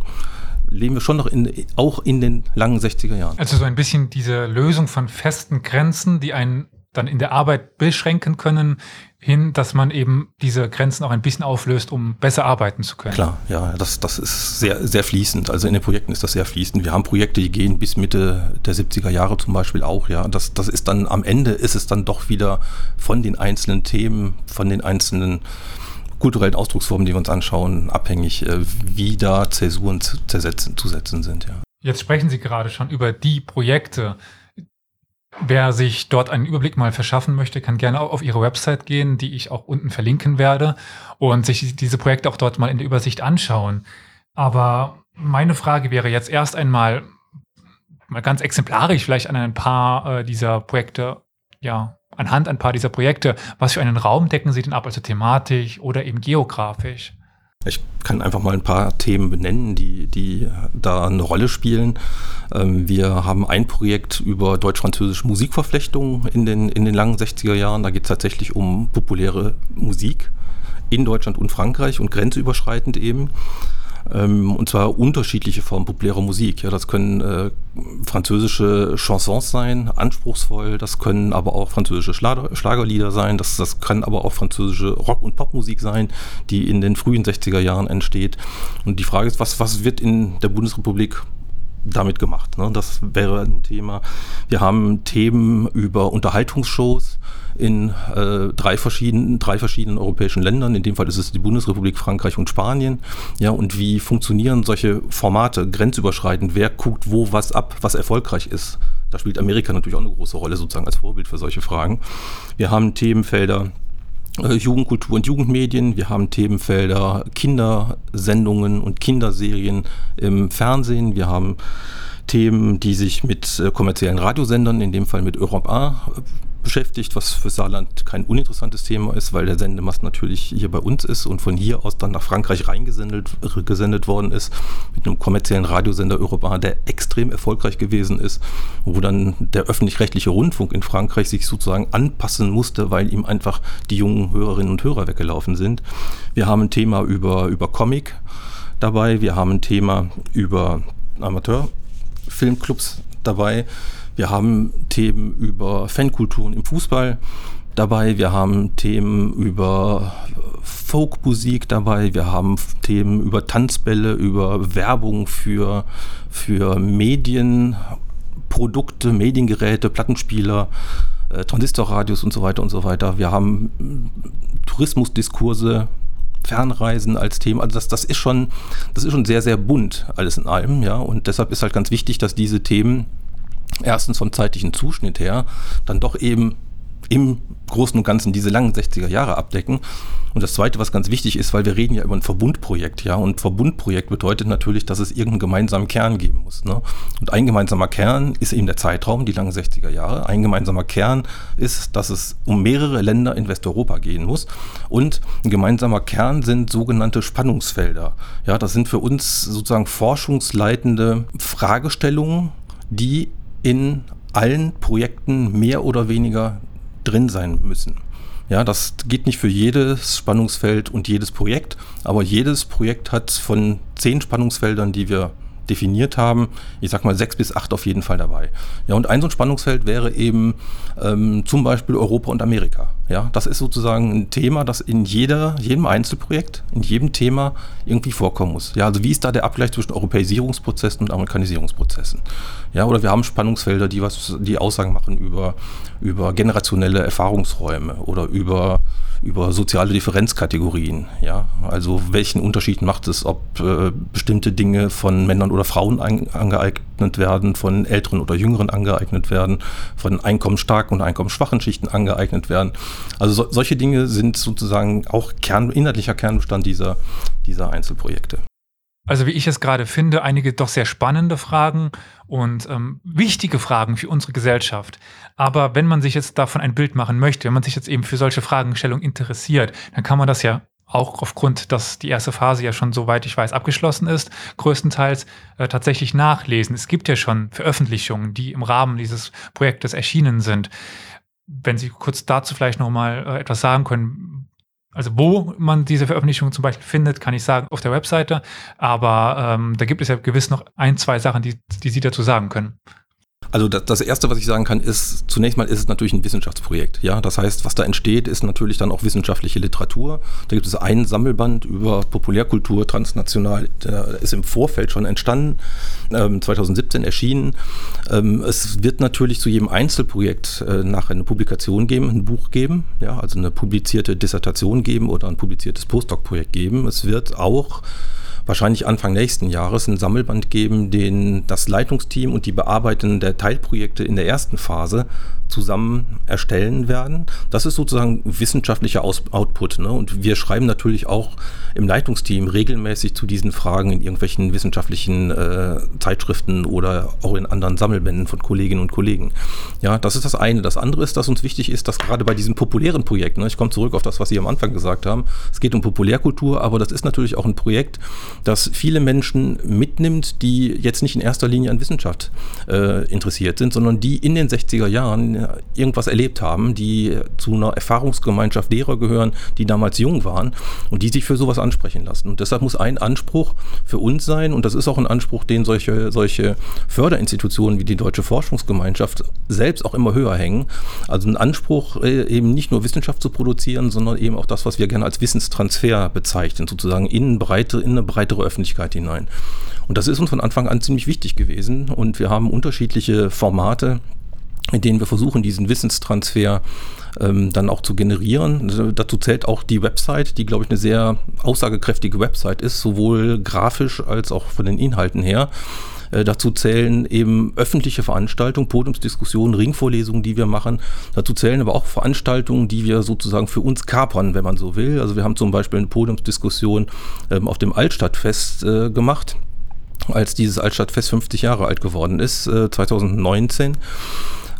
leben wir schon noch in, auch in den langen 60er Jahren. Also so ein bisschen diese Lösung von festen Grenzen, die einen dann in der Arbeit beschränken können, hin, dass man eben diese Grenzen auch ein bisschen auflöst, um besser arbeiten zu können. Klar, ja, das, das ist sehr, sehr fließend. Also in den Projekten ist das sehr fließend. Wir haben Projekte, die gehen bis Mitte der 70er Jahre zum Beispiel auch, ja. Das, das ist dann am Ende ist es dann doch wieder von den einzelnen Themen, von den einzelnen kulturellen Ausdrucksformen, die wir uns anschauen, abhängig, äh, wie da Zäsuren zu, setzen sind, ja. Jetzt sprechen Sie gerade schon über die Projekte. Wer sich dort einen Überblick mal verschaffen möchte, kann gerne auf Ihre Website gehen, die ich auch unten verlinken werde und sich diese Projekte auch dort mal in der Übersicht anschauen. Aber meine Frage wäre jetzt erst einmal, mal ganz exemplarisch vielleicht an ein paar äh, dieser Projekte, ja, anhand ein paar dieser Projekte, was für einen Raum decken Sie denn ab, also thematisch oder eben geografisch? Ich kann einfach mal ein paar Themen benennen, die, die da eine Rolle spielen. Ähm, wir haben ein Projekt über deutsch-französische Musikverflechtung in den, in den langen 60er Jahren. Da geht es tatsächlich um populäre Musik in Deutschland und Frankreich und grenzüberschreitend eben. Ähm, und zwar unterschiedliche Formen populärer Musik. Ja, das können äh, französische Chansons sein, anspruchsvoll. Das können aber auch französische Schlager, Schlagerlieder sein. Das, das kann aber auch französische Rock- und Popmusik sein, die in den frühen 60er Jahren entsteht. Und die Frage ist, was, was wird in der Bundesrepublik damit gemacht. Ne? Das wäre ein Thema. Wir haben Themen über Unterhaltungsshows in äh, drei, verschiedenen, drei verschiedenen europäischen Ländern. In dem Fall ist es die Bundesrepublik, Frankreich und Spanien. Ja, und wie funktionieren solche Formate grenzüberschreitend? Wer guckt wo was ab, was erfolgreich ist? Da spielt Amerika natürlich auch eine große Rolle, sozusagen als Vorbild für solche Fragen. Wir haben Themenfelder Jugendkultur und Jugendmedien. Wir haben Themenfelder Kindersendungen und Kinderserien im Fernsehen. Wir haben Themen, die sich mit äh, kommerziellen Radiosendern, in dem Fall mit Europe A, beschäftigt, was für Saarland kein uninteressantes Thema ist, weil der Sendemast natürlich hier bei uns ist und von hier aus dann nach Frankreich reingesendet gesendet worden ist mit einem kommerziellen Radiosender Europa, der extrem erfolgreich gewesen ist, wo dann der öffentlich-rechtliche Rundfunk in Frankreich sich sozusagen anpassen musste, weil ihm einfach die jungen Hörerinnen und Hörer weggelaufen sind. Wir haben ein Thema über, über Comic dabei, wir haben ein Thema über Amateurfilmclubs dabei. Wir haben Themen über Fankulturen im Fußball dabei, wir haben Themen über Folkmusik dabei, wir haben Themen über Tanzbälle, über Werbung für, für Medien, Produkte, Mediengeräte, Plattenspieler, äh, Transistorradios und so weiter und so weiter. Wir haben Tourismusdiskurse, Fernreisen als Thema. Also das, das ist schon, das ist schon sehr, sehr bunt, alles in allem, ja. Und deshalb ist halt ganz wichtig, dass diese Themen erstens vom zeitlichen Zuschnitt her dann doch eben im Großen und Ganzen diese langen 60er Jahre abdecken. Und das Zweite, was ganz wichtig ist, weil wir reden ja über ein Verbundprojekt, ja, und Verbundprojekt bedeutet natürlich, dass es irgendeinen gemeinsamen Kern geben muss. Ne? Und ein gemeinsamer Kern ist eben der Zeitraum, die langen 60er Jahre. Ein gemeinsamer Kern ist, dass es um mehrere Länder in Westeuropa gehen muss. Und ein gemeinsamer Kern sind sogenannte Spannungsfelder. Ja, das sind für uns sozusagen forschungsleitende Fragestellungen, die in allen Projekten mehr oder weniger drin sein müssen. Ja, das geht nicht für jedes Spannungsfeld und jedes Projekt, aber jedes Projekt hat von zehn Spannungsfeldern, die wir definiert haben, ich sag mal sechs bis acht auf jeden Fall dabei. Ja, und ein so ein Spannungsfeld wäre eben ähm, zum Beispiel Europa und Amerika. Ja, das ist sozusagen ein Thema, das in jeder, jedem Einzelprojekt, in jedem Thema irgendwie vorkommen muss. Ja, also wie ist da der Abgleich zwischen Europäisierungsprozessen und Amerikanisierungsprozessen? Ja, oder wir haben Spannungsfelder, die was, die Aussagen machen über, über generationelle Erfahrungsräume oder über über soziale Differenzkategorien. Ja? Also welchen Unterschied macht es, ob äh, bestimmte Dinge von Männern oder Frauen ein, angeeignet werden, von älteren oder jüngeren angeeignet werden, von einkommensstarken und einkommensschwachen Schichten angeeignet werden. Also so, solche Dinge sind sozusagen auch Kern, inhaltlicher Kernbestand dieser, dieser Einzelprojekte. Also wie ich es gerade finde, einige doch sehr spannende Fragen und ähm, wichtige Fragen für unsere Gesellschaft. Aber wenn man sich jetzt davon ein Bild machen möchte, wenn man sich jetzt eben für solche Fragestellungen interessiert, dann kann man das ja auch aufgrund, dass die erste Phase ja schon, soweit ich weiß, abgeschlossen ist, größtenteils äh, tatsächlich nachlesen. Es gibt ja schon Veröffentlichungen, die im Rahmen dieses Projektes erschienen sind. Wenn Sie kurz dazu vielleicht noch mal äh, etwas sagen können, Also wo man diese Veröffentlichung zum Beispiel findet, kann ich sagen, auf der Webseite. Aber ähm, da gibt es ja gewiss noch ein, zwei Sachen, die, die Sie dazu sagen können. Also das, das, Erste, was ich sagen kann, ist, zunächst mal ist es natürlich ein Wissenschaftsprojekt. Ja, Das heißt, was da entsteht, ist natürlich dann auch wissenschaftliche Literatur. Da gibt es einen Sammelband über Populärkultur transnational, der ist im Vorfeld schon entstanden, ähm, 2017 erschienen. Ähm, es wird natürlich zu jedem Einzelprojekt äh, nachher eine Publikation geben, ein Buch geben, ja, also eine publizierte Dissertation geben oder ein publiziertes Postdoc-Projekt geben. Es wird auch wahrscheinlich Anfang nächsten Jahres ein Sammelband geben, den das Leitungsteam und die Bearbeitenden der Teilprojekte in der ersten Phase zusammen erstellen werden. Das ist sozusagen wissenschaftlicher Aus Output. Ne? Und wir schreiben natürlich auch im Leitungsteam regelmäßig zu diesen Fragen in irgendwelchen wissenschaftlichen äh, Zeitschriften oder auch in anderen Sammelbänden von Kolleginnen und Kollegen. Ja, das ist das eine. Das andere ist, dass uns wichtig ist, dass gerade bei diesem populären Projekt, ne, ich komme zurück auf das, was Sie am Anfang gesagt haben, es geht um Populärkultur, aber das ist natürlich auch ein Projekt, das viele Menschen mitnimmt, die jetzt nicht in erster Linie an Wissenschaft äh, interessiert sind, sondern die in den 60er Jahren irgendwas erlebt haben, die zu einer Erfahrungsgemeinschaft derer gehören, die damals jung waren und die sich für sowas ansprechen lassen. Und deshalb muss ein Anspruch für uns sein, und das ist auch ein Anspruch, den solche, solche Förderinstitutionen wie die Deutsche Forschungsgemeinschaft selbst auch immer höher hängen. Also ein Anspruch, äh, eben nicht nur Wissenschaft zu produzieren, sondern eben auch das, was wir gerne als Wissenstransfer bezeichnen, sozusagen in, breite, in eine breitere Öffentlichkeit hinein. Und das ist uns von Anfang an ziemlich wichtig gewesen. Und wir haben unterschiedliche Formate, in denen wir versuchen, diesen Wissenstransfer ähm, dann auch zu generieren. Dazu zählt auch die Website, die, glaube ich, eine sehr aussagekräftige Website ist, sowohl grafisch als auch von den Inhalten her. Äh, dazu zählen eben öffentliche Veranstaltungen, Podiumsdiskussionen, Ringvorlesungen, die wir machen. Dazu zählen aber auch Veranstaltungen, die wir sozusagen für uns kapern, wenn man so will. Also wir haben zum Beispiel eine Podiumsdiskussion ähm, auf dem Altstadtfest äh, gemacht als dieses Altstadtfest 50 Jahre alt geworden ist, äh, 2019.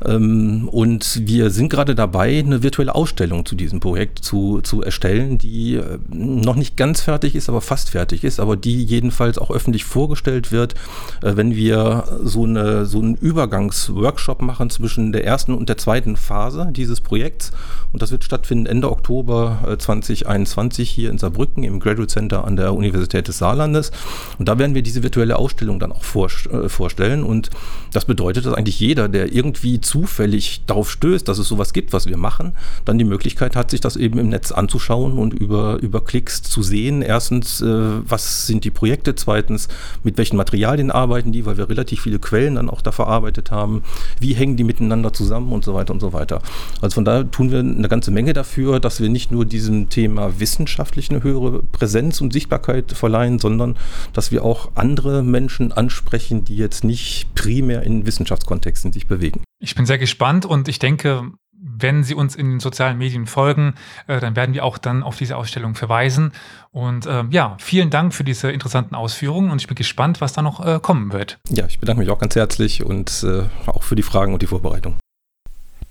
Ähm, und wir sind gerade dabei, eine virtuelle Ausstellung zu diesem Projekt zu, zu erstellen, die äh, noch nicht ganz fertig ist, aber fast fertig ist, aber die jedenfalls auch öffentlich vorgestellt wird, äh, wenn wir so, eine, so einen Übergangsworkshop machen zwischen der ersten und der zweiten Phase dieses Projekts. Und das wird stattfinden Ende Oktober 2021 äh, hier in Saarbrücken im Graduate Center an der Universität des Saarlandes. Und da werden wir diese virtuelle Ausstellung dann auch vorstellen. Und das bedeutet, dass eigentlich jeder, der irgendwie zufällig darauf stößt, dass es sowas gibt, was wir machen, dann die Möglichkeit hat, sich das eben im Netz anzuschauen und über, über Klicks zu sehen. Erstens, äh, was sind die Projekte? Zweitens, mit welchen Materialien arbeiten die, weil wir relativ viele Quellen dann auch da verarbeitet haben. Wie hängen die miteinander zusammen und so weiter und so weiter. Also von daher tun wir eine ganze Menge dafür, dass wir nicht nur diesem Thema wissenschaftlich eine höhere Präsenz und Sichtbarkeit verleihen, sondern dass wir auch andere Menschen ansprechen, die jetzt nicht primär in Wissenschaftskontexten sich bewegen. Ich bin sehr gespannt und ich denke, wenn Sie uns in den sozialen Medien folgen, äh, dann werden wir auch dann auf diese Ausstellung verweisen. Und äh, ja, vielen Dank für diese interessanten Ausführungen und ich bin gespannt, was da noch äh, kommen wird. Ja, ich bedanke mich auch ganz herzlich und äh, auch für die Fragen und die Vorbereitung.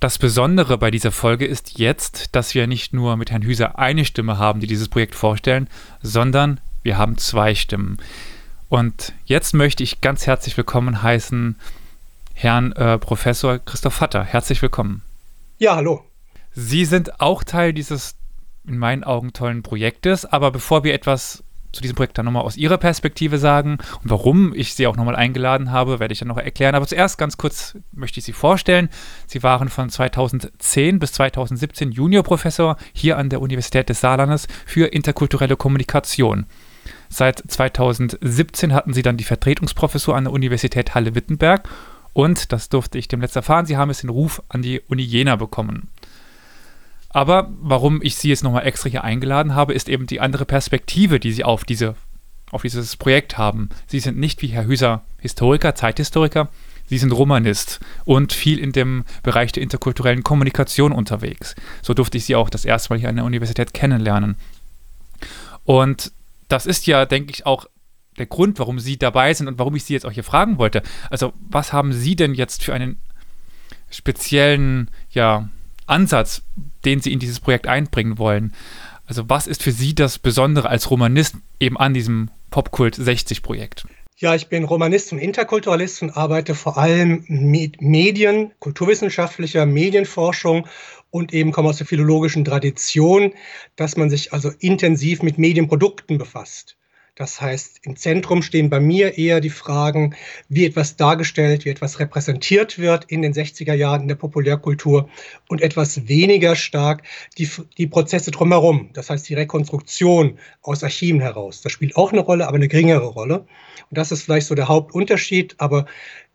Das Besondere bei dieser Folge ist jetzt, dass wir nicht nur mit Herrn Hüser eine Stimme haben, die dieses Projekt vorstellen, sondern wir haben zwei Stimmen. Und jetzt möchte ich ganz herzlich willkommen heißen Herrn äh, Professor Christoph Hatter. Herzlich willkommen. Ja, hallo. Sie sind auch Teil dieses in meinen Augen tollen Projektes, aber bevor wir etwas zu diesem Projekt dann nochmal aus Ihrer Perspektive sagen und warum ich Sie auch nochmal eingeladen habe, werde ich dann noch erklären. Aber zuerst ganz kurz möchte ich Sie vorstellen. Sie waren von 2010 bis 2017 Juniorprofessor hier an der Universität des Saarlandes für interkulturelle Kommunikation. Seit 2017 hatten Sie dann die Vertretungsprofessur an der Universität Halle-Wittenberg und, das durfte ich demnächst erfahren, sie haben es den Ruf an die Uni Jena bekommen. Aber warum ich sie jetzt nochmal extra hier eingeladen habe, ist eben die andere Perspektive, die sie auf, diese, auf dieses Projekt haben. Sie sind nicht wie Herr Hüser Historiker, Zeithistoriker, Sie sind Romanist und viel in dem Bereich der interkulturellen Kommunikation unterwegs. So durfte ich Sie auch das erste Mal hier an der Universität kennenlernen. Und das ist ja, denke ich, auch der Grund, warum Sie dabei sind und warum ich Sie jetzt auch hier fragen wollte. Also, was haben Sie denn jetzt für einen speziellen ja, Ansatz, den Sie in dieses Projekt einbringen wollen? Also, was ist für Sie das Besondere als Romanist eben an diesem Popkult 60 Projekt? Ja, ich bin Romanist und Interkulturalist und arbeite vor allem mit Medien, kulturwissenschaftlicher Medienforschung und eben komme aus der philologischen Tradition, dass man sich also intensiv mit Medienprodukten befasst. Das heißt, im Zentrum stehen bei mir eher die Fragen, wie etwas dargestellt, wie etwas repräsentiert wird in den 60er Jahren in der Populärkultur und etwas weniger stark die, die Prozesse drumherum. Das heißt, die Rekonstruktion aus Archiven heraus. Das spielt auch eine Rolle, aber eine geringere Rolle. Und das ist vielleicht so der Hauptunterschied. Aber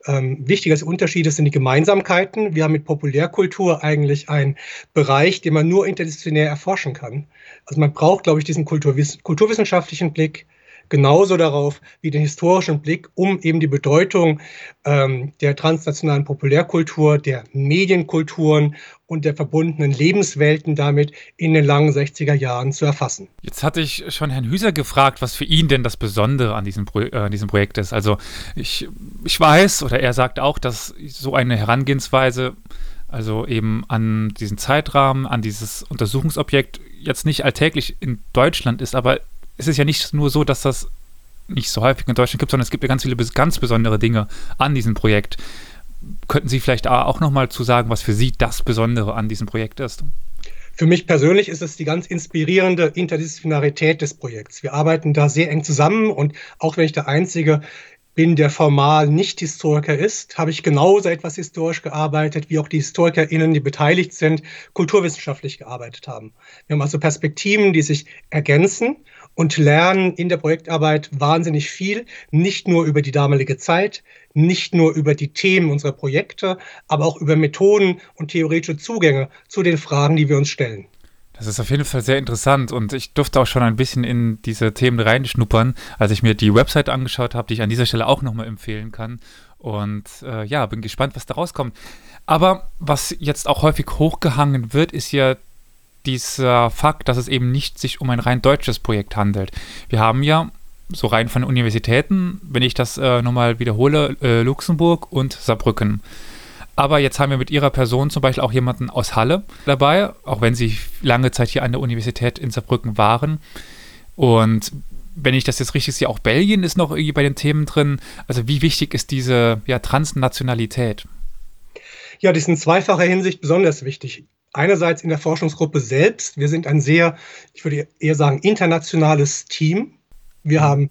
ähm, wichtiger als sind die Gemeinsamkeiten. Wir haben mit Populärkultur eigentlich einen Bereich, den man nur interdisziplinär erforschen kann. Also man braucht, glaube ich, diesen Kulturwiss kulturwissenschaftlichen Blick, genauso darauf wie den historischen Blick, um eben die Bedeutung ähm, der transnationalen Populärkultur, der Medienkulturen und der verbundenen Lebenswelten damit in den langen 60er Jahren zu erfassen. Jetzt hatte ich schon Herrn Hüser gefragt, was für ihn denn das Besondere an diesem, Pro äh, diesem Projekt ist. Also ich, ich weiß, oder er sagt auch, dass so eine Herangehensweise, also eben an diesen Zeitrahmen, an dieses Untersuchungsobjekt jetzt nicht alltäglich in Deutschland ist, aber es ist ja nicht nur so, dass das nicht so häufig in Deutschland gibt, sondern es gibt ja ganz viele ganz besondere Dinge an diesem Projekt. Könnten Sie vielleicht auch nochmal zu sagen, was für Sie das Besondere an diesem Projekt ist? Für mich persönlich ist es die ganz inspirierende Interdisziplinarität des Projekts. Wir arbeiten da sehr eng zusammen und auch wenn ich der Einzige bin, der formal nicht Historiker ist, habe ich genauso etwas historisch gearbeitet, wie auch die HistorikerInnen, die beteiligt sind, kulturwissenschaftlich gearbeitet haben. Wir haben also Perspektiven, die sich ergänzen und lernen in der Projektarbeit wahnsinnig viel, nicht nur über die damalige Zeit, nicht nur über die Themen unserer Projekte, aber auch über Methoden und theoretische Zugänge zu den Fragen, die wir uns stellen. Das ist auf jeden Fall sehr interessant und ich durfte auch schon ein bisschen in diese Themen reinschnuppern, als ich mir die Website angeschaut habe, die ich an dieser Stelle auch nochmal empfehlen kann. Und äh, ja, bin gespannt, was da rauskommt. Aber was jetzt auch häufig hochgehangen wird, ist ja dieser Fakt, dass es eben nicht sich um ein rein deutsches Projekt handelt. Wir haben ja so rein von Universitäten, wenn ich das äh, nochmal wiederhole, äh, Luxemburg und Saarbrücken. Aber jetzt haben wir mit ihrer Person zum Beispiel auch jemanden aus Halle dabei, auch wenn sie lange Zeit hier an der Universität in Saarbrücken waren. Und wenn ich das jetzt richtig sehe, auch Belgien ist noch irgendwie bei den Themen drin. Also wie wichtig ist diese ja, Transnationalität? Ja, die ist in zweifacher Hinsicht besonders wichtig einerseits in der Forschungsgruppe selbst. Wir sind ein sehr, ich würde eher sagen, internationales Team. Wir mhm. haben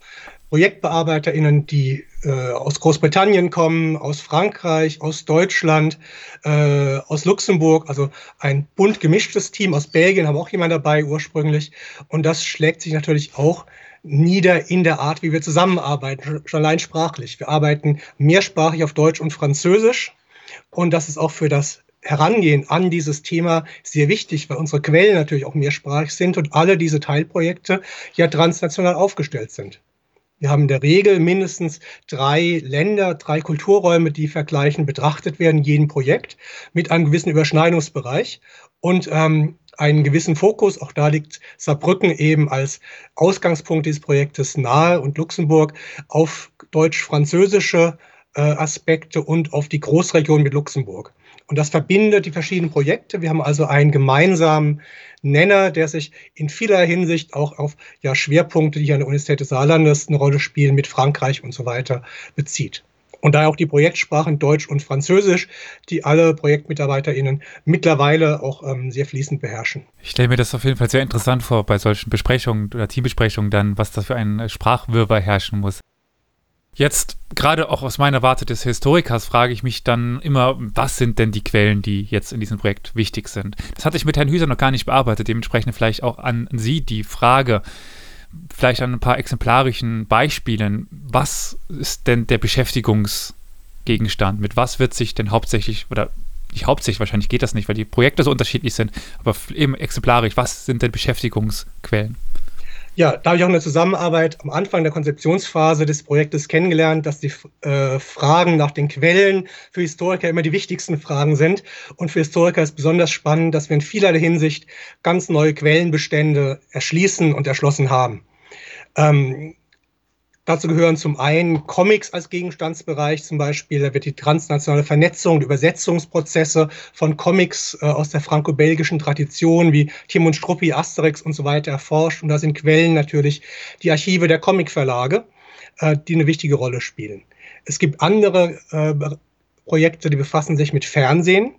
ProjektbearbeiterInnen, die äh, aus Großbritannien kommen, aus Frankreich, aus Deutschland, äh, aus Luxemburg, also ein bunt gemischtes Team. Aus Belgien haben auch jemand dabei ursprünglich. Und das schlägt sich natürlich auch nieder in der Art, wie wir zusammenarbeiten, schon allein sprachlich. Wir arbeiten mehrsprachig auf Deutsch und Französisch. Und das ist auch für das Herangehen an dieses Thema sehr wichtig, weil unsere Quellen natürlich auch mehrsprachig sind und alle diese Teilprojekte ja transnational aufgestellt sind. Wir haben in der Regel mindestens drei Länder, drei Kulturräume, die vergleichen, betrachtet werden, in jedem Projekt mit einem gewissen Überschneidungsbereich und ähm, einen gewissen Fokus. Auch da liegt Saarbrücken eben als Ausgangspunkt dieses Projektes nahe und Luxemburg auf deutsch-französische äh, Aspekte und auf die Großregion mit Luxemburg. Und das verbindet die verschiedenen Projekte. Wir haben also einen gemeinsamen Nenner, der sich in vieler Hinsicht auch auf ja, Schwerpunkte, die an der Universität des Saarlandes eine Rolle spielen, mit Frankreich und so weiter bezieht. Und daher auch die Projektsprachen Deutsch und Französisch, die alle ProjektmitarbeiterInnen mittlerweile auch ähm, sehr fließend beherrschen. Ich stelle mir das auf jeden Fall sehr interessant vor, bei solchen Besprechungen oder Teambesprechungen dann, was da für ein Sprachwirrwarr herrschen muss. Jetzt, gerade auch aus meiner Warte des Historikers, frage ich mich dann immer, was sind denn die Quellen, die jetzt in diesem Projekt wichtig sind? Das hatte ich mit Herrn Hüser noch gar nicht bearbeitet, dementsprechend vielleicht auch an Sie die Frage, vielleicht an ein paar exemplarischen Beispielen, was ist denn der Beschäftigungsgegenstand? Mit was wird sich denn hauptsächlich oder nicht hauptsächlich, wahrscheinlich geht das nicht, weil die Projekte so unterschiedlich sind, aber eben exemplarisch, was sind denn Beschäftigungsquellen? Ja, da habe ich auch in der Zusammenarbeit am Anfang der Konzeptionsphase des Projektes kennengelernt, dass die äh, Fragen nach den Quellen für Historiker immer die wichtigsten Fragen sind. Und für Historiker ist besonders spannend, dass wir in vielerlei Hinsicht ganz neue Quellenbestände erschließen und erschlossen haben. Ähm, Dazu gehören zum einen Comics als Gegenstandsbereich, zum Beispiel, da wird die transnationale Vernetzung, die Übersetzungsprozesse von Comics äh, aus der franco-belgischen Tradition wie Tim und Struppi, Asterix und so weiter erforscht. Und da sind Quellen natürlich die Archive der Comicverlage. äh, die eine wichtige Rolle spielen. Es gibt andere äh, Projekte, die befassen sich mit Fernsehen.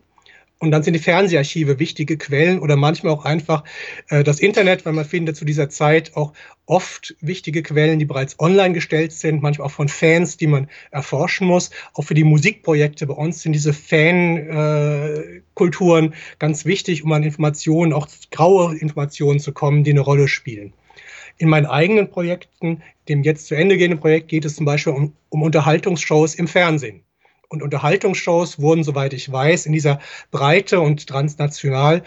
Und dann sind die Fernseharchive wichtige Quellen oder manchmal auch einfach äh, das Internet, weil man findet zu dieser Zeit auch oft wichtige Quellen, die bereits online gestellt sind, manchmal auch von Fans, die man erforschen muss. Auch für die Musikprojekte bei uns sind diese Fankulturen äh, ganz wichtig, um an Informationen, auch graue Informationen zu kommen, die eine Rolle spielen. In meinen eigenen Projekten, dem jetzt zu Ende gehenden Projekt, geht es zum Beispiel um, um Unterhaltungsshows im Fernsehen und Unterhaltungsshows wurden, soweit ich weiß, in dieser Breite und transnational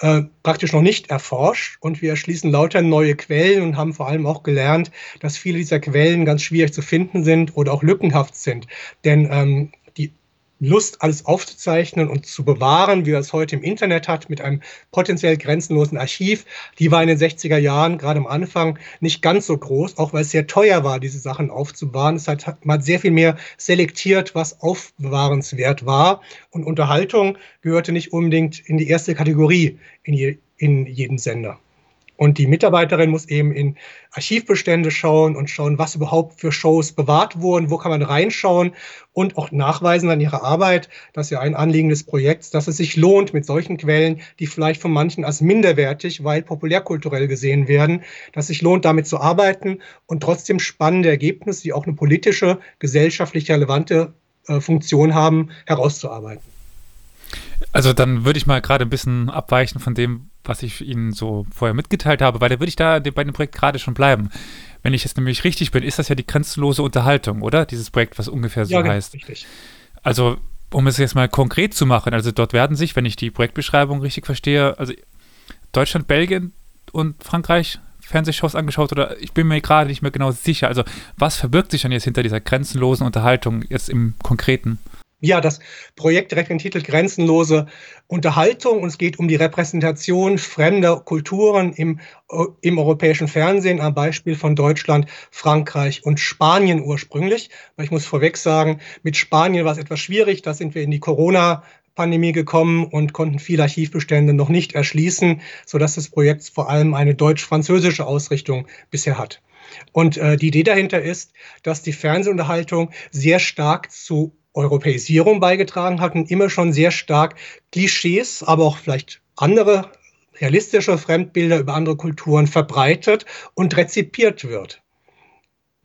äh, praktisch noch nicht erforscht. Und wir erschließen lauter neue Quellen und haben vor allem auch gelernt, dass viele dieser Quellen ganz schwierig zu finden sind oder auch lückenhaft sind. Denn ähm, Lust, alles aufzuzeichnen und zu bewahren, wie er es heute im Internet hat, mit einem potenziell grenzenlosen Archiv, die war in den 60er Jahren, gerade am Anfang, nicht ganz so groß, auch weil es sehr teuer war, diese Sachen aufzubewahren. Es hat, man sehr viel mehr selektiert, was aufbewahrenswert war. Und Unterhaltung gehörte nicht unbedingt in die erste Kategorie in, je, in jedem Sender. Und die Mitarbeiterin muss eben in Archivbestände schauen und schauen, was überhaupt für Shows bewahrt wurden, wo kann man reinschauen und auch nachweisen an ihrer Arbeit, das ist ja ein Anliegen des Projekts, dass es sich lohnt mit solchen Quellen, die vielleicht von manchen als minderwertig, weil populärkulturell gesehen werden, dass es sich lohnt, damit zu arbeiten und trotzdem spannende Ergebnisse, die auch eine politische, gesellschaftlich relevante äh, Funktion haben, herauszuarbeiten. Also dann würde ich mal gerade ein bisschen abweichen von dem, was ich Ihnen so vorher mitgeteilt habe, weil da würde ich da bei dem Projekt gerade schon bleiben. Wenn ich jetzt nämlich richtig bin, ist das ja die grenzenlose Unterhaltung, oder? Dieses Projekt, was ungefähr so ja, genau, heißt. Richtig. Also, um es jetzt mal konkret zu machen, also dort werden sich, wenn ich die Projektbeschreibung richtig verstehe, also Deutschland, Belgien und Frankreich Fernsehshows angeschaut oder ich bin mir gerade nicht mehr genau sicher. Also, was verbirgt sich dann jetzt hinter dieser grenzenlosen Unterhaltung jetzt im Konkreten? Ja, das Projekt trägt den Titel Grenzenlose Unterhaltung und es geht um die Repräsentation fremder Kulturen im, im europäischen Fernsehen, am Beispiel von Deutschland, Frankreich und Spanien ursprünglich. Ich muss vorweg sagen, mit Spanien war es etwas schwierig, da sind wir in die Corona- Pandemie gekommen und konnten viele Archivbestände noch nicht erschließen, sodass das Projekt vor allem eine deutsch-französische Ausrichtung bisher hat. Und äh, die Idee dahinter ist, dass die Fernsehunterhaltung sehr stark zu Europäisierung beigetragen hat und immer schon sehr stark Klischees, aber auch vielleicht andere realistische Fremdbilder über andere Kulturen verbreitet und rezipiert wird.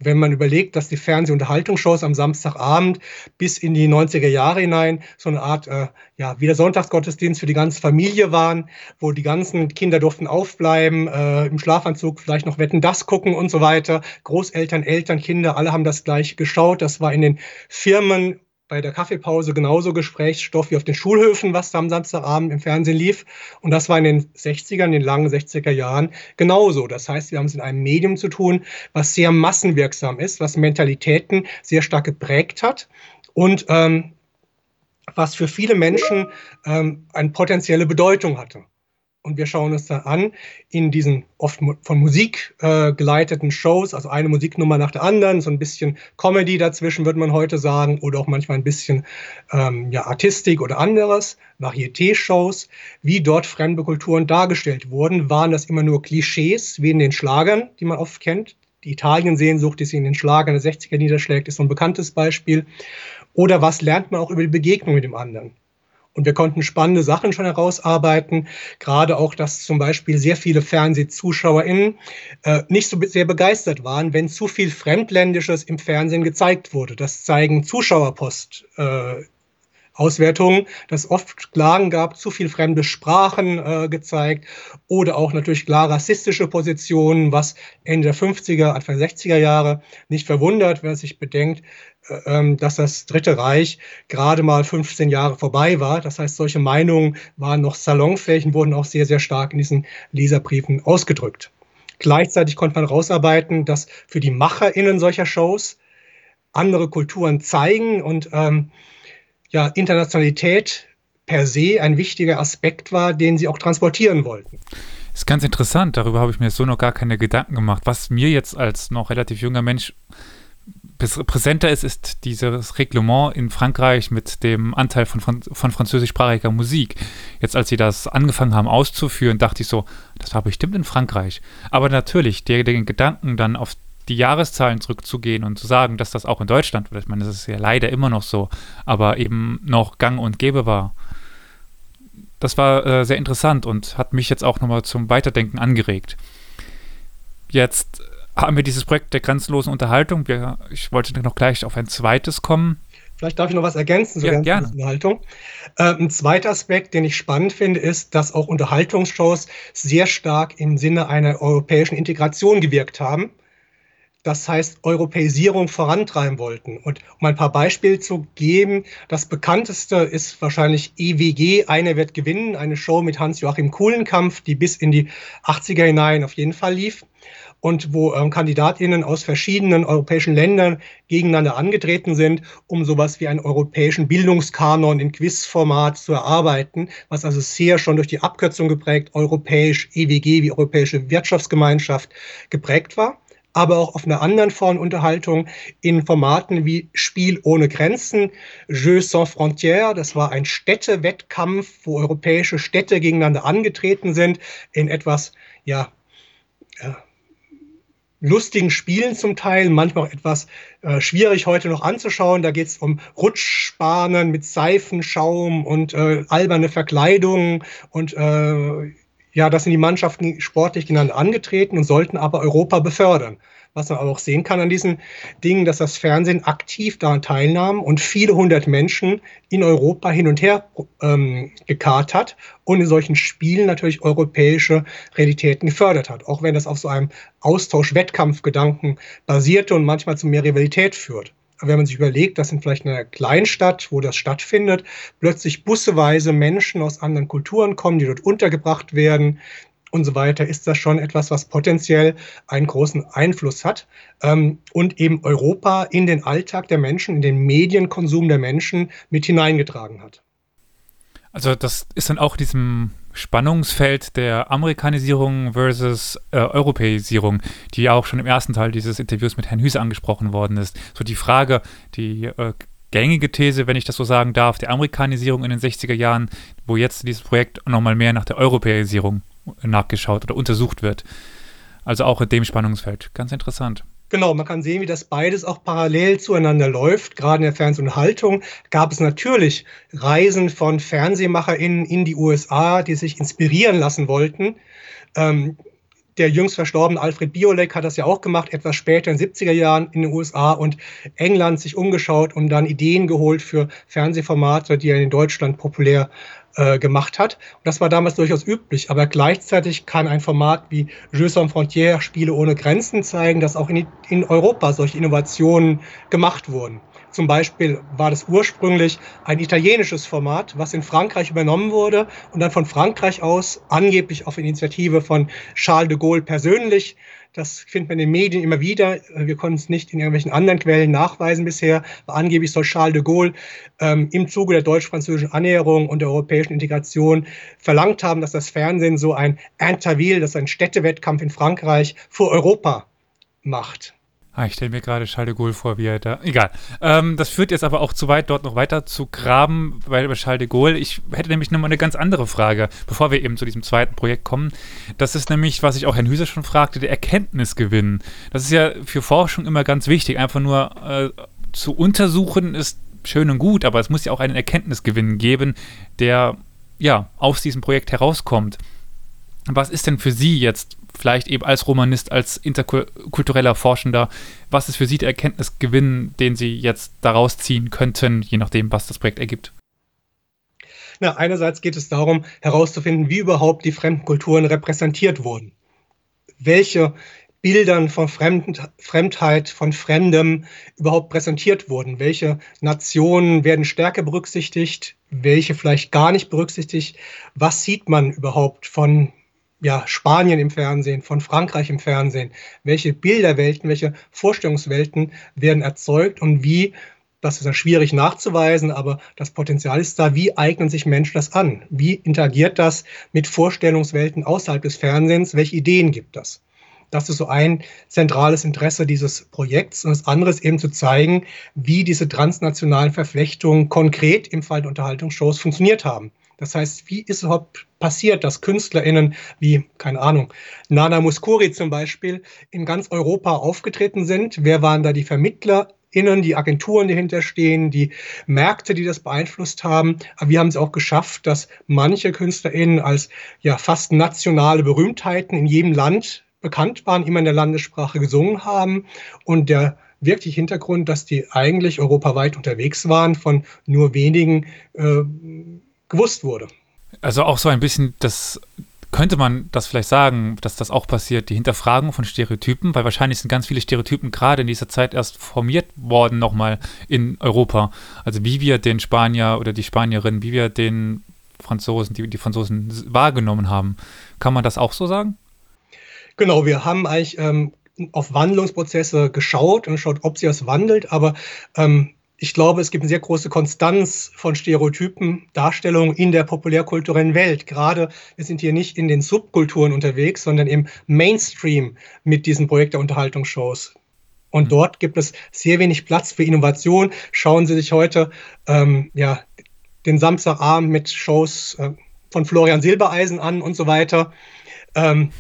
Wenn man überlegt, dass die Fernsehunterhaltungsshows am Samstagabend bis in die 90er Jahre hinein so eine Art, äh, ja, wie der Sonntagsgottesdienst für die ganze Familie waren, wo die ganzen Kinder durften aufbleiben, äh, im Schlafanzug vielleicht noch Wetten, das gucken und so weiter. Großeltern, Eltern, Kinder, alle haben das gleich geschaut. Das war in den Firmen bei der Kaffeepause genauso Gesprächsstoff wie auf den Schulhöfen, was am Samstagabend im Fernsehen lief. Und das war in den 60ern, in den langen 60er Jahren genauso. Das heißt, wir haben es in einem Medium zu tun, was sehr massenwirksam ist, was Mentalitäten sehr stark geprägt hat und ähm, was für viele Menschen ähm, eine potenzielle Bedeutung hatte. Und wir schauen uns dann an in diesen oft von Musik äh, geleiteten Shows, also eine Musiknummer nach der anderen, so ein bisschen Comedy dazwischen, würde man heute sagen, oder auch manchmal ein bisschen ähm, ja, Artistik oder anderes, Varieté-Shows, wie dort fremde Kulturen dargestellt wurden. Waren das immer nur Klischees, wie in den Schlagern, die man oft kennt? Die Italien-Sehnsucht, die sich in den Schlagern der 60er niederschlägt, ist so ein bekanntes Beispiel. Oder was lernt man auch über die Begegnung mit dem anderen? Und wir konnten spannende Sachen schon herausarbeiten. Gerade auch, dass zum Beispiel sehr viele FernsehzuschauerInnen äh, nicht so sehr begeistert waren, wenn zu viel Fremdländisches im Fernsehen gezeigt wurde. Das zeigen Zuschauerpost. Äh, Auswertungen, dass oft Klagen gab, zu viel fremde Sprachen äh, gezeigt oder auch natürlich klar rassistische Positionen, was Ende der 50er, Anfang der 60er Jahre nicht verwundert, man sich bedenkt, ähm, dass das Dritte Reich gerade mal 15 Jahre vorbei war. Das heißt, solche Meinungen waren noch salonfähig und wurden auch sehr, sehr stark in diesen Leserbriefen ausgedrückt. Gleichzeitig konnte man herausarbeiten, dass für die MacherInnen solcher Shows andere Kulturen zeigen und ähm, ja, Internationalität per se ein wichtiger Aspekt war, den sie auch transportieren wollten. Ist ganz interessant, darüber habe ich mir so noch gar keine Gedanken gemacht. Was mir jetzt als noch relativ junger Mensch präsenter ist, ist dieses Reglement in Frankreich mit dem Anteil von, von, von französischsprachiger Musik. Jetzt, als sie das angefangen haben auszuführen, dachte ich so, das war bestimmt in Frankreich. Aber natürlich, der, den Gedanken dann auf die Jahreszahlen zurückzugehen und zu sagen, dass das auch in Deutschland, ich meine, das ist ja leider immer noch so, aber eben noch gang und gäbe war. Das war äh, sehr interessant und hat mich jetzt auch nochmal zum Weiterdenken angeregt. Jetzt haben wir dieses Projekt der grenzenlosen Unterhaltung. Wir, ich wollte noch gleich auf ein zweites kommen. Vielleicht darf ich noch was ergänzen zur ja, gerne. Unterhaltung. Äh, ein zweiter Aspekt, den ich spannend finde, ist, dass auch Unterhaltungsshows sehr stark im Sinne einer europäischen Integration gewirkt haben. Das heißt, Europäisierung vorantreiben wollten. Und um ein paar Beispiele zu geben, das bekannteste ist wahrscheinlich EWG, Eine wird gewinnen, eine Show mit Hans-Joachim Kuhlenkampf, die bis in die 80er hinein auf jeden Fall lief. Und wo ähm, KandidatInnen aus verschiedenen europäischen Ländern gegeneinander angetreten sind, um sowas wie einen europäischen Bildungskanon in Quizformat zu erarbeiten, was also sehr schon durch die Abkürzung geprägt, europäisch EWG wie Europäische Wirtschaftsgemeinschaft geprägt war aber auch auf einer anderen Form Unterhaltung in Formaten wie Spiel ohne Grenzen, Jeux sans frontières. Das war ein Städtewettkampf, wo europäische Städte gegeneinander angetreten sind in etwas, ja, ja lustigen Spielen zum Teil, manchmal auch etwas äh, schwierig heute noch anzuschauen. Da geht es um Rutschbahnen mit Seifenschaum und äh, alberne Verkleidungen und äh, ja, das sind die Mannschaften sportlich genannt angetreten und sollten aber Europa befördern. Was man auch sehen kann an diesen Dingen, dass das Fernsehen aktiv daran teilnahm und viele hundert Menschen in Europa hin und her ähm, gekarrt hat und in solchen Spielen natürlich europäische Realitäten gefördert hat, auch wenn das auf so einem Austausch-Wettkampfgedanken basierte und manchmal zu mehr Rivalität führt wenn man sich überlegt, dass in vielleicht einer Kleinstadt, wo das stattfindet, plötzlich busseweise Menschen aus anderen Kulturen kommen, die dort untergebracht werden, und so weiter, ist das schon etwas, was potenziell einen großen Einfluss hat ähm, und eben Europa in den Alltag der Menschen, in den Medienkonsum der Menschen mit hineingetragen hat. Also das ist dann auch diesem Spannungsfeld der Amerikanisierung versus äh, Europäisierung, die auch schon im ersten Teil dieses Interviews mit Herrn Hüse angesprochen worden ist. So die Frage, die äh, gängige These, wenn ich das so sagen darf, der Amerikanisierung in den 60er Jahren, wo jetzt dieses Projekt nochmal mehr nach der Europäisierung nachgeschaut oder untersucht wird. Also auch in dem Spannungsfeld. Ganz interessant. Genau, man kann sehen, wie das beides auch parallel zueinander läuft. Gerade in der Fernsehunterhaltung gab es natürlich Reisen von FernsehmacherInnen in die USA, die sich inspirieren lassen wollten. Ähm, der jüngst verstorbene Alfred Biolek hat das ja auch gemacht, etwas später in den 70er Jahren in den USA und England sich umgeschaut und dann Ideen geholt für Fernsehformate, die er in Deutschland populär äh, gemacht hat. Und das war damals durchaus üblich. Aber gleichzeitig kann ein Format wie Jeux sans frontières, Spiele ohne Grenzen zeigen, dass auch in, in Europa solche Innovationen gemacht wurden. Zum Beispiel war das ursprünglich ein italienisches Format, was in Frankreich übernommen wurde und dann von Frankreich aus angeblich auf Initiative von Charles de Gaulle persönlich das findet man in den Medien immer wieder. Wir konnten es nicht in irgendwelchen anderen Quellen nachweisen bisher. Aber angeblich soll Charles de Gaulle ähm, im Zuge der deutsch-französischen Annäherung und der europäischen Integration verlangt haben, dass das Fernsehen so ein Interville, das ist ein Städtewettkampf in Frankreich, für Europa macht. Ah, ich stelle mir gerade Charles de Gaulle vor, wie er da. Egal. Ähm, das führt jetzt aber auch zu weit, dort noch weiter zu graben, weil über Charles de Gaulle. Ich hätte nämlich nochmal eine ganz andere Frage, bevor wir eben zu diesem zweiten Projekt kommen. Das ist nämlich, was ich auch Herrn Hüser schon fragte, der Erkenntnisgewinn. Das ist ja für Forschung immer ganz wichtig. Einfach nur äh, zu untersuchen ist schön und gut, aber es muss ja auch einen Erkenntnisgewinn geben, der ja aus diesem Projekt herauskommt. Was ist denn für Sie jetzt vielleicht eben als Romanist, als interkultureller Forschender, was ist für Sie der Erkenntnisgewinn, den Sie jetzt daraus ziehen könnten, je nachdem, was das Projekt ergibt? Na, einerseits geht es darum, herauszufinden, wie überhaupt die fremden Kulturen repräsentiert wurden. Welche Bildern von Fremd, Fremdheit, von Fremdem überhaupt präsentiert wurden. Welche Nationen werden stärker berücksichtigt, welche vielleicht gar nicht berücksichtigt. Was sieht man überhaupt von ja, Spanien im Fernsehen, von Frankreich im Fernsehen, welche Bilderwelten, welche Vorstellungswelten werden erzeugt und wie, das ist ja schwierig nachzuweisen, aber das Potenzial ist da, wie eignen sich Menschen das an? Wie interagiert das mit Vorstellungswelten außerhalb des Fernsehens? Welche Ideen gibt das? Das ist so ein zentrales Interesse dieses Projekts. Und das andere ist eben zu zeigen, wie diese transnationalen Verflechtungen konkret im Fall der Unterhaltungsshows funktioniert haben Das heißt, wie ist überhaupt passiert, dass KünstlerInnen wie, keine Ahnung, Nana Muscuri zum Beispiel in ganz Europa aufgetreten sind? Wer waren da die VermittlerInnen, die Agenturen, die hinterstehen, die Märkte, die das beeinflusst haben? Aber wir haben es auch geschafft, dass manche KünstlerInnen als ja fast nationale Berühmtheiten in jedem Land bekannt waren, immer in der Landessprache gesungen haben und der wirklich Hintergrund, dass die eigentlich europaweit unterwegs waren, von nur wenigen äh, gewusst wurde. Also auch so ein bisschen das könnte man das vielleicht sagen, dass das auch passiert, die Hinterfragung von Stereotypen, weil wahrscheinlich sind ganz viele Stereotypen gerade in dieser Zeit erst formiert worden nochmal in Europa. Also wie wir den Spanier oder die Spanierin, wie wir den Franzosen, die, die Franzosen wahrgenommen haben. Kann man das auch so sagen? Genau, wir haben eigentlich ähm, auf Wandlungsprozesse geschaut und geschaut, ob sie das wandelt, aber ähm, ich glaube, es gibt eine sehr große Konstanz von Stereotypen, Darstellungen in der populärkulturellen Welt. Gerade wir sind hier nicht in den Subkulturen unterwegs, sondern im Mainstream mit diesen Projekt der Unterhaltungsshows. Und mhm. dort gibt es sehr wenig Platz für Innovation. Schauen Sie sich heute ähm, ja, den Samstagabend mit Shows äh, von Florian Silbereisen an und so weiter. Ähm,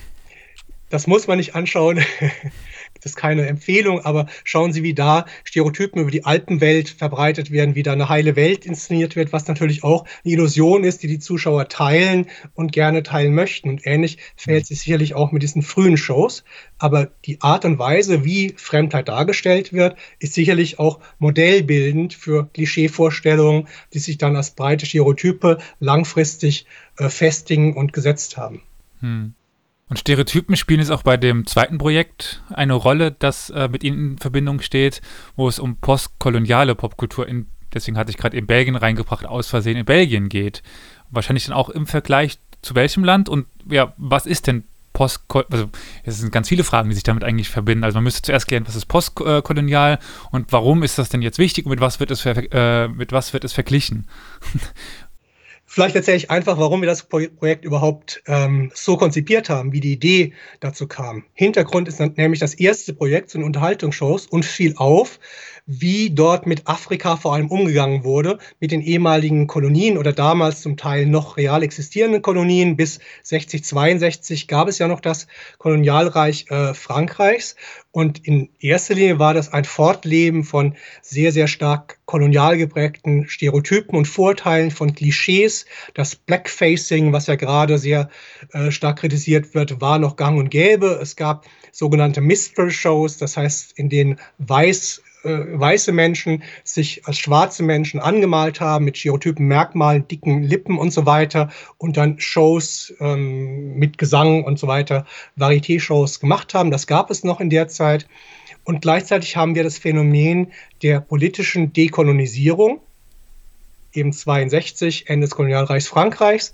das muss man nicht anschauen. das ist keine Empfehlung, aber schauen Sie, wie da Stereotypen über die Alpenwelt verbreitet werden, wie da eine heile Welt inszeniert wird, was natürlich auch eine Illusion ist, die die Zuschauer teilen und gerne teilen möchten. Und ähnlich fällt sich sicherlich auch mit diesen frühen Shows. Aber die Art und Weise, wie Fremdheit dargestellt wird, ist sicherlich auch modellbildend für Klischeevorstellungen, die sich dann als breite Stereotype langfristig äh, festigen und gesetzt haben. Hm. Und Stereotypen spielen jetzt auch bei dem zweiten Projekt eine Rolle, das äh, mit ihnen in Verbindung steht, wo es um postkoloniale Popkultur in, deswegen hatte ich gerade in Belgien reingebracht, aus Versehen in Belgien geht. Wahrscheinlich dann auch im Vergleich zu welchem Land und ja, was ist denn Postkolonial, also es sind ganz viele Fragen, die sich damit eigentlich verbinden. Also man müsste zuerst klären, was ist postkolonial und warum ist das denn jetzt wichtig und mit was wird es, äh, mit was wird es verglichen? Vielleicht erzähle ich einfach, warum wir das Projekt überhaupt ähm, so konzipiert haben, wie die Idee dazu kam. Hintergrund ist nämlich das erste Projekt zu den Unterhaltungsshows und fiel auf, wie dort mit Afrika vor allem umgegangen wurde, mit den ehemaligen Kolonien oder damals zum Teil noch real existierenden Kolonien. Bis 60, 62 gab es ja noch das Kolonialreich äh, Frankreichs. Und in erster Linie war das ein Fortleben von sehr, sehr stark kolonial geprägten Stereotypen und Vorteilen, von Klischees. Das Blackfacing, was ja gerade sehr äh, stark kritisiert wird, war noch gang und gäbe. Es gab sogenannte Minstrel Shows, das heißt, in denen weiß weiße Menschen sich als schwarze Menschen angemalt haben mit Stereotypen, Merkmalen, dicken Lippen und so weiter und dann Shows ähm, mit Gesang und so weiter, Varieté-Shows gemacht haben. Das gab es noch in der Zeit. Und gleichzeitig haben wir das Phänomen der politischen Dekolonisierung, eben 62, Ende des Kolonialreichs Frankreichs.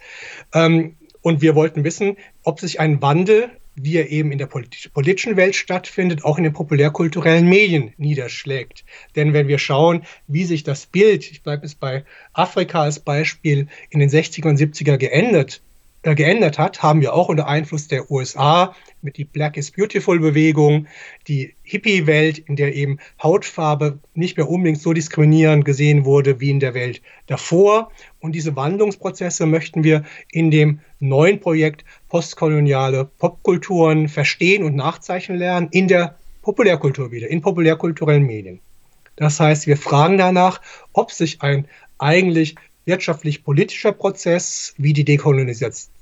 Ähm, und wir wollten wissen, ob sich ein Wandel wie er eben in der politischen Welt stattfindet, auch in den populärkulturellen Medien niederschlägt. Denn wenn wir schauen, wie sich das Bild, ich bleibe jetzt bei Afrika als Beispiel, in den 60er und 70er geändert, äh, geändert hat, haben wir auch unter Einfluss der USA mit die Black is Beautiful Bewegung, die Hippie-Welt, in der eben Hautfarbe nicht mehr unbedingt so diskriminierend gesehen wurde wie in der Welt davor. Und diese Wandlungsprozesse möchten wir in dem neuen Projekt postkoloniale Popkulturen verstehen und nachzeichnen lernen in der Populärkultur wieder, in populärkulturellen Medien. Das heißt, wir fragen danach, ob sich ein eigentlich wirtschaftlich-politischer Prozess wie die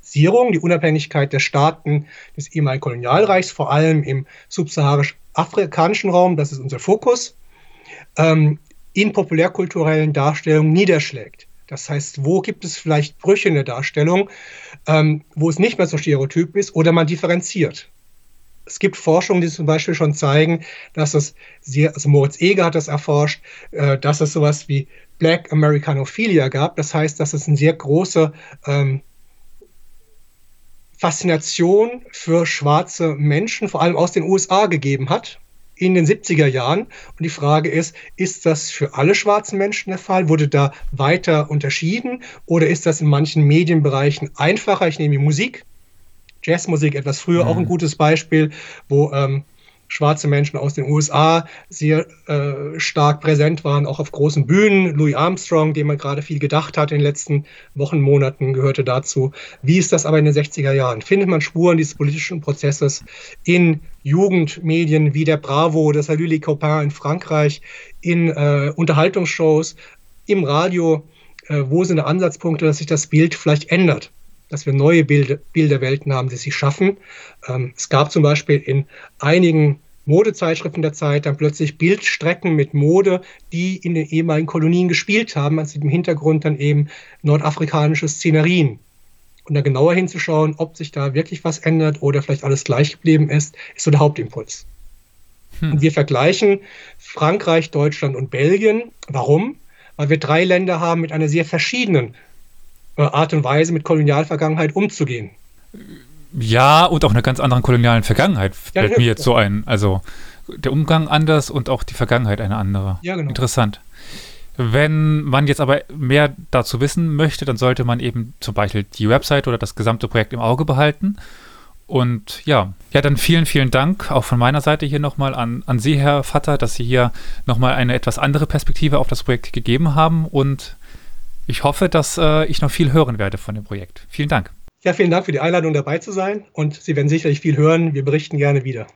Dekolonisierung, die Unabhängigkeit der Staaten des ehemaligen Kolonialreichs, vor allem im subsaharisch-afrikanischen Raum, das ist unser Fokus, ähm, in populärkulturellen Darstellungen niederschlägt. Das heißt, wo gibt es vielleicht Brüche in der Darstellung, ähm, wo es nicht mehr so stereotyp ist oder man differenziert. Es gibt Forschungen, die zum Beispiel schon zeigen, dass es sehr, also Moritz Eger hat das erforscht, äh, dass es sowas wie Black Americanophilia gab. Das heißt, dass es eine sehr große ähm, Faszination für schwarze Menschen, vor allem aus den USA, gegeben hat in den 70er Jahren. Und die Frage ist, ist das für alle schwarzen Menschen der Fall? Wurde da weiter unterschieden? Oder ist das in manchen Medienbereichen einfacher? Ich nehme die Musik. Jazzmusik etwas früher, mhm. auch ein gutes Beispiel, wo ähm, schwarze Menschen aus den USA sehr äh, stark präsent waren, auch auf großen Bühnen. Louis Armstrong, dem man gerade viel gedacht hat in den letzten Wochen, Monaten, gehörte dazu. Wie ist das aber in den 60er Jahren? Findet man Spuren dieses politischen Prozesses in Jugendmedien wie der Bravo, das Salut les Copains in Frankreich, in äh, Unterhaltungsshows, im Radio? Äh, wo sind Ansatzpunkte, dass sich das Bild vielleicht ändert? Dass wir neue Bilder, Bilderwelten haben, die sich schaffen. Ähm, es gab zum Beispiel in einigen Modezeitschriften der Zeit dann plötzlich Bildstrecken mit Mode, die in den ehemaligen Kolonien gespielt haben, als im Hintergrund dann eben nordafrikanische Szenerien. Und da genauer hinzuschauen, ob sich da wirklich was ändert oder vielleicht alles gleich geblieben ist, ist so der Hauptimpuls. Hm. Und wir vergleichen Frankreich, Deutschland und Belgien. Warum? Weil wir drei Länder haben mit einer sehr verschiedenen Art und Weise mit Kolonialvergangenheit umzugehen. Ja, und auch einer ganz anderen kolonialen Vergangenheit fällt ja, mir jetzt so ein. Also der Umgang anders und auch die Vergangenheit eine andere. Ja, genau. Interessant. Wenn man jetzt aber mehr dazu wissen möchte, dann sollte man eben zum Beispiel die Website oder das gesamte Projekt im Auge behalten. Und ja, ja, dann vielen, vielen Dank auch von meiner Seite hier nochmal an, an Sie, Herr Vatter, dass Sie hier nochmal eine etwas andere Perspektive auf das Projekt gegeben haben. Und ich hoffe, dass äh, ich noch viel hören werde von dem Projekt. Vielen Dank. Ja, vielen Dank für die Einladung dabei zu sein und Sie werden sicherlich viel hören. Wir berichten gerne wieder.